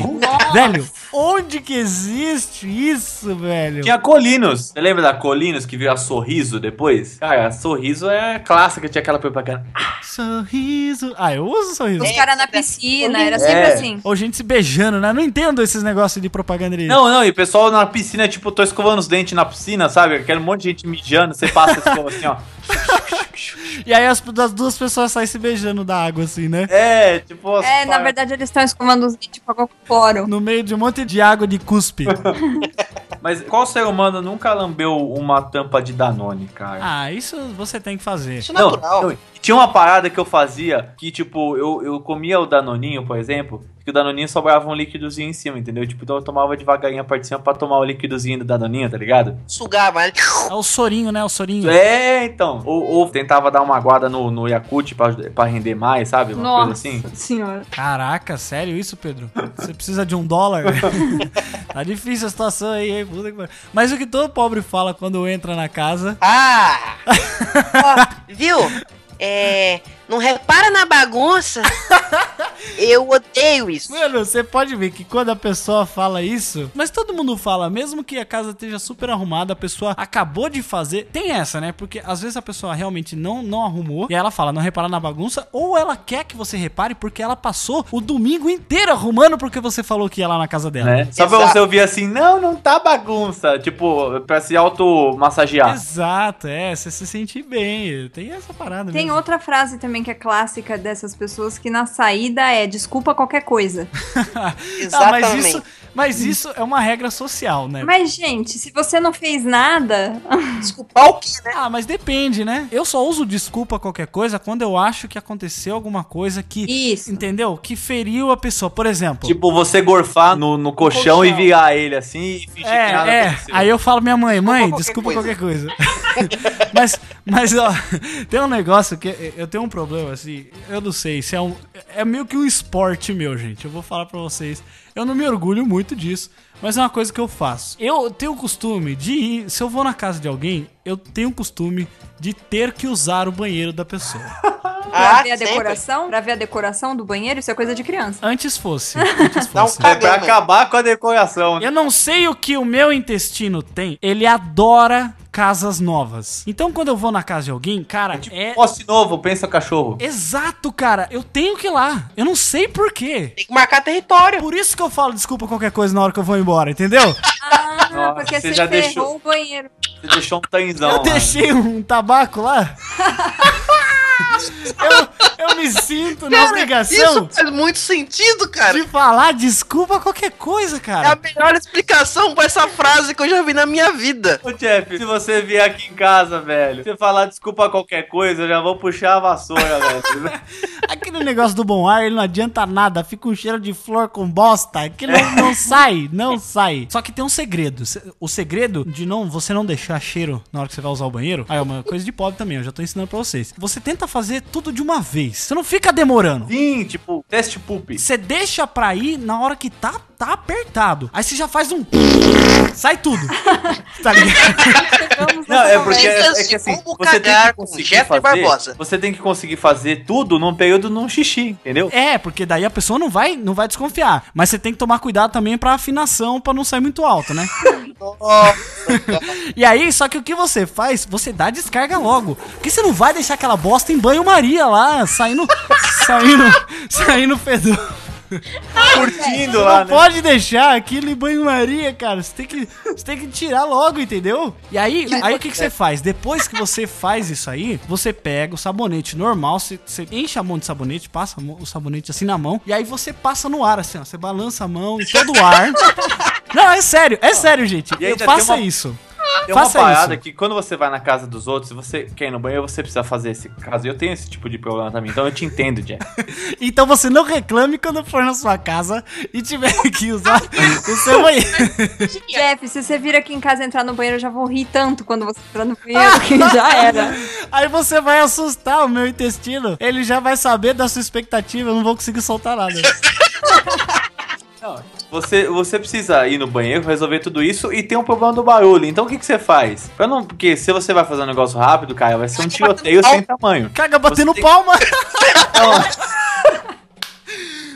Velho, onde que existe isso, velho? Tinha Colinos. Você lembra da Colinos que virou a Sorriso depois? Cara, Sorriso é clássica, tinha aquela propaganda. Sorriso. Ah, eu uso sorriso. Os caras na piscina, era sempre É. assim. Ou gente se beijando, né? Não entendo esses negócios de propaganda de... Não, não, e o pessoal na piscina, tipo, tô escovando os dentes na piscina, sabe? Aquele monte de gente mijando, você passa a escova assim, ó. E aí as, as duas pessoas saem se beijando da água, assim, né? É, tipo... as É, na verdade eles estão escovando os dentes com cloro. No meio de um monte de água de cuspe. Mas qual ser humano nunca lambeu uma tampa de Danone, cara? ah, isso você tem que fazer. Isso é Não, natural. não, tinha uma parada que eu fazia que, tipo, eu, eu comia o Danoninho, por exemplo, que o Danoninho sobrava um líquidozinho em cima, entendeu? Tipo, então eu tomava devagarinho a parte de cima pra tomar o líquidozinho do Danoninho, tá ligado? Sugava, né? É o sorinho, né? O sorinho. É, então. Ou, ou tentava dar uma aguada no, no Yakult pra, pra render mais, sabe? Uma coisa Nossa assim. senhora. Caraca, sério isso, Pedro? Você precisa de um dólar? tá difícil a situação aí, hein? Puta que pariu. Mas o que todo pobre fala quando entra na casa... Ah! Ó, viu? É. Não repara na bagunça. Eu odeio isso. Mano, você pode ver que quando a pessoa fala isso, mas todo mundo fala, mesmo que a casa esteja super arrumada, a pessoa acabou de fazer. Tem essa, né? Porque às vezes a pessoa realmente não, não arrumou e ela fala, não repara na bagunça, ou ela quer que você repare porque ela passou o domingo inteiro arrumando porque você falou que ia lá na casa dela. Né? Só pra você ouvir assim, não, não tá bagunça. Tipo, pra se automassagear. Exato, é, você se sentir bem. Tem essa parada Tem mesmo. outra frase também também que é clássica dessas pessoas que na saída é desculpa qualquer coisa. Ah, mas isso, mas isso é uma regra social, né? Mas, gente, se você não fez nada. Desculpar o quê, né? Ah, mas depende, né? Eu só uso desculpa qualquer coisa quando eu acho que aconteceu alguma coisa que. Isso. Entendeu? Que feriu a pessoa. Por exemplo. Tipo, você gorfar no, no colchão, colchão. e virar ele assim e fingir que nada É, é. aconteceu. Aí eu falo minha mãe, mãe, qualquer desculpa coisa." qualquer coisa. mas, mas, ó, tem um negócio que eu tenho um problema, assim, eu não sei, se é um. É meio que um esporte meu, gente. Eu vou falar pra vocês. Eu não me orgulho muito disso, mas é uma coisa que eu faço. Eu tenho o costume de ir. Se eu vou na casa de alguém, eu tenho o costume de ter que usar o banheiro da pessoa. Pra Ah, ver a sempre. decoração? Pra ver a decoração do banheiro, isso é coisa de criança. Antes fosse. Antes fosse. É pra acabar com a decoração. né? Eu não sei o que o meu intestino tem. Ele adora casas novas. Então, quando eu vou na casa de alguém, cara, é. Poste novo, pensa cachorro. Exato, cara. Eu tenho que ir lá. Eu não sei por quê. Tem que marcar território. Por isso que eu falo desculpa qualquer coisa na hora que eu vou embora, entendeu? Ah, Nossa, porque você você já ferrou deixou. o banheiro. Você deixou um tanzão. eu lá. deixei um tabaco lá. eu, eu me sinto na Cara, obrigação isso faz muito sentido, cara. de falar desculpa qualquer coisa, É a cara. melhor explicação pra essa frase que eu já vi na minha vida. Ô Jeff, se você vier aqui em casa, velho, você falar desculpa qualquer coisa, eu já vou puxar a vassoura, velho. Aquele negócio do bom ar, ele não adianta nada. Fica um cheiro de flor com bosta. Aquilo não, não sai, não sai. Só que tem um segredo. Se- O segredo de não você não deixar cheiro na hora que você vai usar o banheiro. Ah, é uma coisa de pobre também, eu já tô ensinando pra vocês. Você tenta fazer tudo de uma vez. Você não fica demorando. Sim, tipo, teste poop. Você deixa pra ir na hora que tá, tá apertado. Aí você já faz um. Sai tudo. Tá ligado? Não, é porque é, é que assim, como você tem cagar que com conseguir Jeffrey fazer, Barbosa. você tem que conseguir fazer tudo num período num xixi, entendeu? É, porque daí a pessoa não vai, não vai desconfiar. Mas você tem que tomar cuidado também pra afinação, pra não sair muito alto, né? E aí, só que o que você faz? Você dá descarga logo. Porque você não vai deixar aquela bosta em banho-maria lá, saindo. saindo. saindo fedor. Curtindo Você lá, não né? pode deixar aquilo em banho-maria, cara. Você tem, que, você tem que tirar logo, entendeu? E aí, aí o que, que você faz? Depois que você faz isso aí, você pega o sabonete normal, você, você enche a mão de sabonete, passa o sabonete assim na mão, e aí você passa no ar, assim, ó. Você balança a mão em todo o ar. Não, é sério, é sério, gente. E ainda Faça tem uma- isso. Tem uma Faça parada isso. que quando você vai na casa dos outros, se você quer ir no banheiro, você precisa fazer esse caso. Eu tenho esse tipo de problema também, então eu te entendo, Jeff. Então você não reclame quando for na sua casa e tiver que usar o seu banheiro. Jeff, se você vir aqui em casa e entrar no banheiro, eu já vou rir tanto quando você entrar no banheiro, que já era. Aí você vai assustar o meu intestino. Ele já vai saber da sua expectativa. Eu não vou conseguir soltar nada. Você, você precisa ir no banheiro, resolver tudo isso e tem um problema do barulho. Então o que, que você faz? Pra não, porque se você vai fazer um negócio rápido, cara, vai ser um tiroteio sem tamanho. Caga batendo tem- palma. Ai,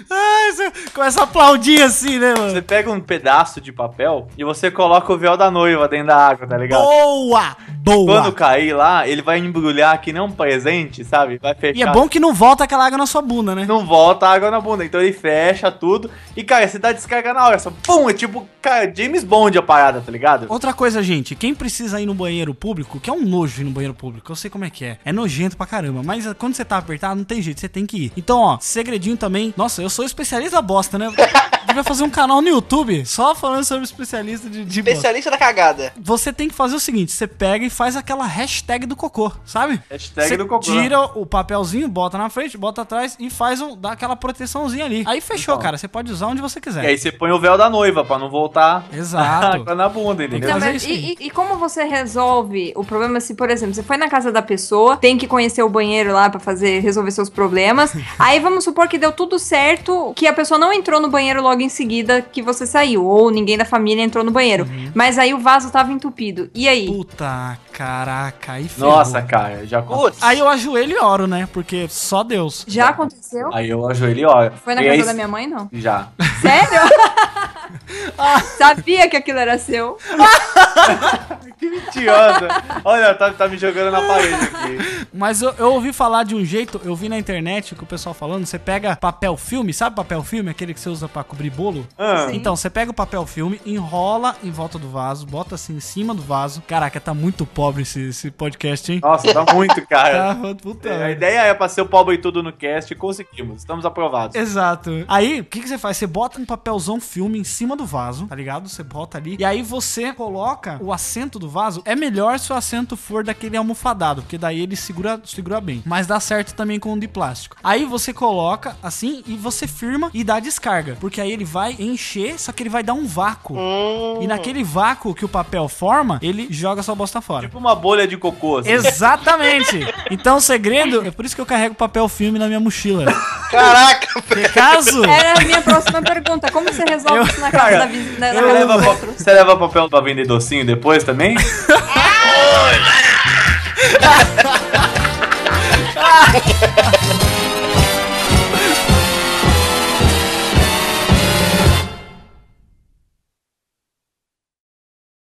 você começa a aplaudir assim, né, mano? Você pega um pedaço de papel e você coloca o véu da noiva dentro da água, tá ligado? Boa! Boa! Quando cair lá, ele vai embrulhar que nem um presente, sabe? Vai fechar. E é bom que não volta aquela água na sua bunda, né? Não volta água na bunda. Então ele fecha tudo. E, cara, você dá descarga na hora. Só, pum, é tipo, cara, James Bond a parada, tá ligado? Outra coisa, gente, quem precisa ir no banheiro público, que é um nojo ir no banheiro público, eu sei como é que é. É nojento pra caramba, mas quando você tá apertado, não tem jeito, você tem que ir. Então, ó, segredinho também. Nossa, eu sou especialista da bosta, né? Devia fazer um canal no YouTube só falando sobre especialista de, de bosta. Especialista da cagada. Você tem que fazer o seguinte: você pega e faz aquela hashtag do cocô, sabe? Hashtag Você do cocô. Tira o papelzinho, bota na frente, bota atrás e faz um, dá aquela proteçãozinha ali. Aí fechou, Então. cara. Você pode usar onde você quiser. E aí você põe o véu da noiva pra não voltar Exato. água na bunda, entendeu? Então, mas e, e- e como você resolve o problema se, por exemplo, você foi na casa da pessoa, tem que conhecer o banheiro lá pra fazer resolver seus problemas. aí vamos supor que deu tudo certo, que a pessoa não entrou no banheiro logo em seguida que você saiu, ou ninguém da família entrou no banheiro. Mas aí o vaso tava entupido. E aí? Puta, caraca, aí ferrou. Nossa, cara, já Putz. Aí eu ajoelho e oro, né? Porque só Deus. Já aconteceu? Aí eu ajoelho e olha. Foi na E casa aí- da minha mãe, não? Já. Sério? Sabia que aquilo era seu. que mentirosa. Olha, tá, tá me jogando na parede aqui. Mas eu, eu ouvi falar de um jeito, eu vi na internet que o pessoal falando, você pega papel filme, sabe papel filme? Aquele que você usa pra cobrir bolo? Ah. Então, você pega o papel filme, enrola em volta do vaso, bota assim em cima do vaso. Caraca, tá muito pobre esse, esse podcast, hein? Nossa, tá muito, cara. Tá, puta. A ideia é pra ser o pobre e tudo no cast e conseguimos. Estamos aprovados. Exato. Aí, o que, que você faz? Você bota um papelzão filme em cima do vaso, tá ligado? Você bota ali. E aí você coloca o assento do vaso. É melhor se o assento for daquele almofadado, porque daí ele segura, segura bem. Mas dá certo também com o de plástico. Aí você coloca assim e você firma e dá descarga. Porque aí ele vai encher, só que ele vai dar um vácuo. E naquele vácuo que o papel forma, ele joga sua bosta fora. Tipo uma bolha de cocô. assim. Exatamente. Então o segredo, é por isso que eu carrego papel filme na minha mochila. Caraca, Que caso Era a minha próxima pergunta. Como você resolve isso na casa Cara, da? Na leva, outros? você leva papel pra vender docinho depois também?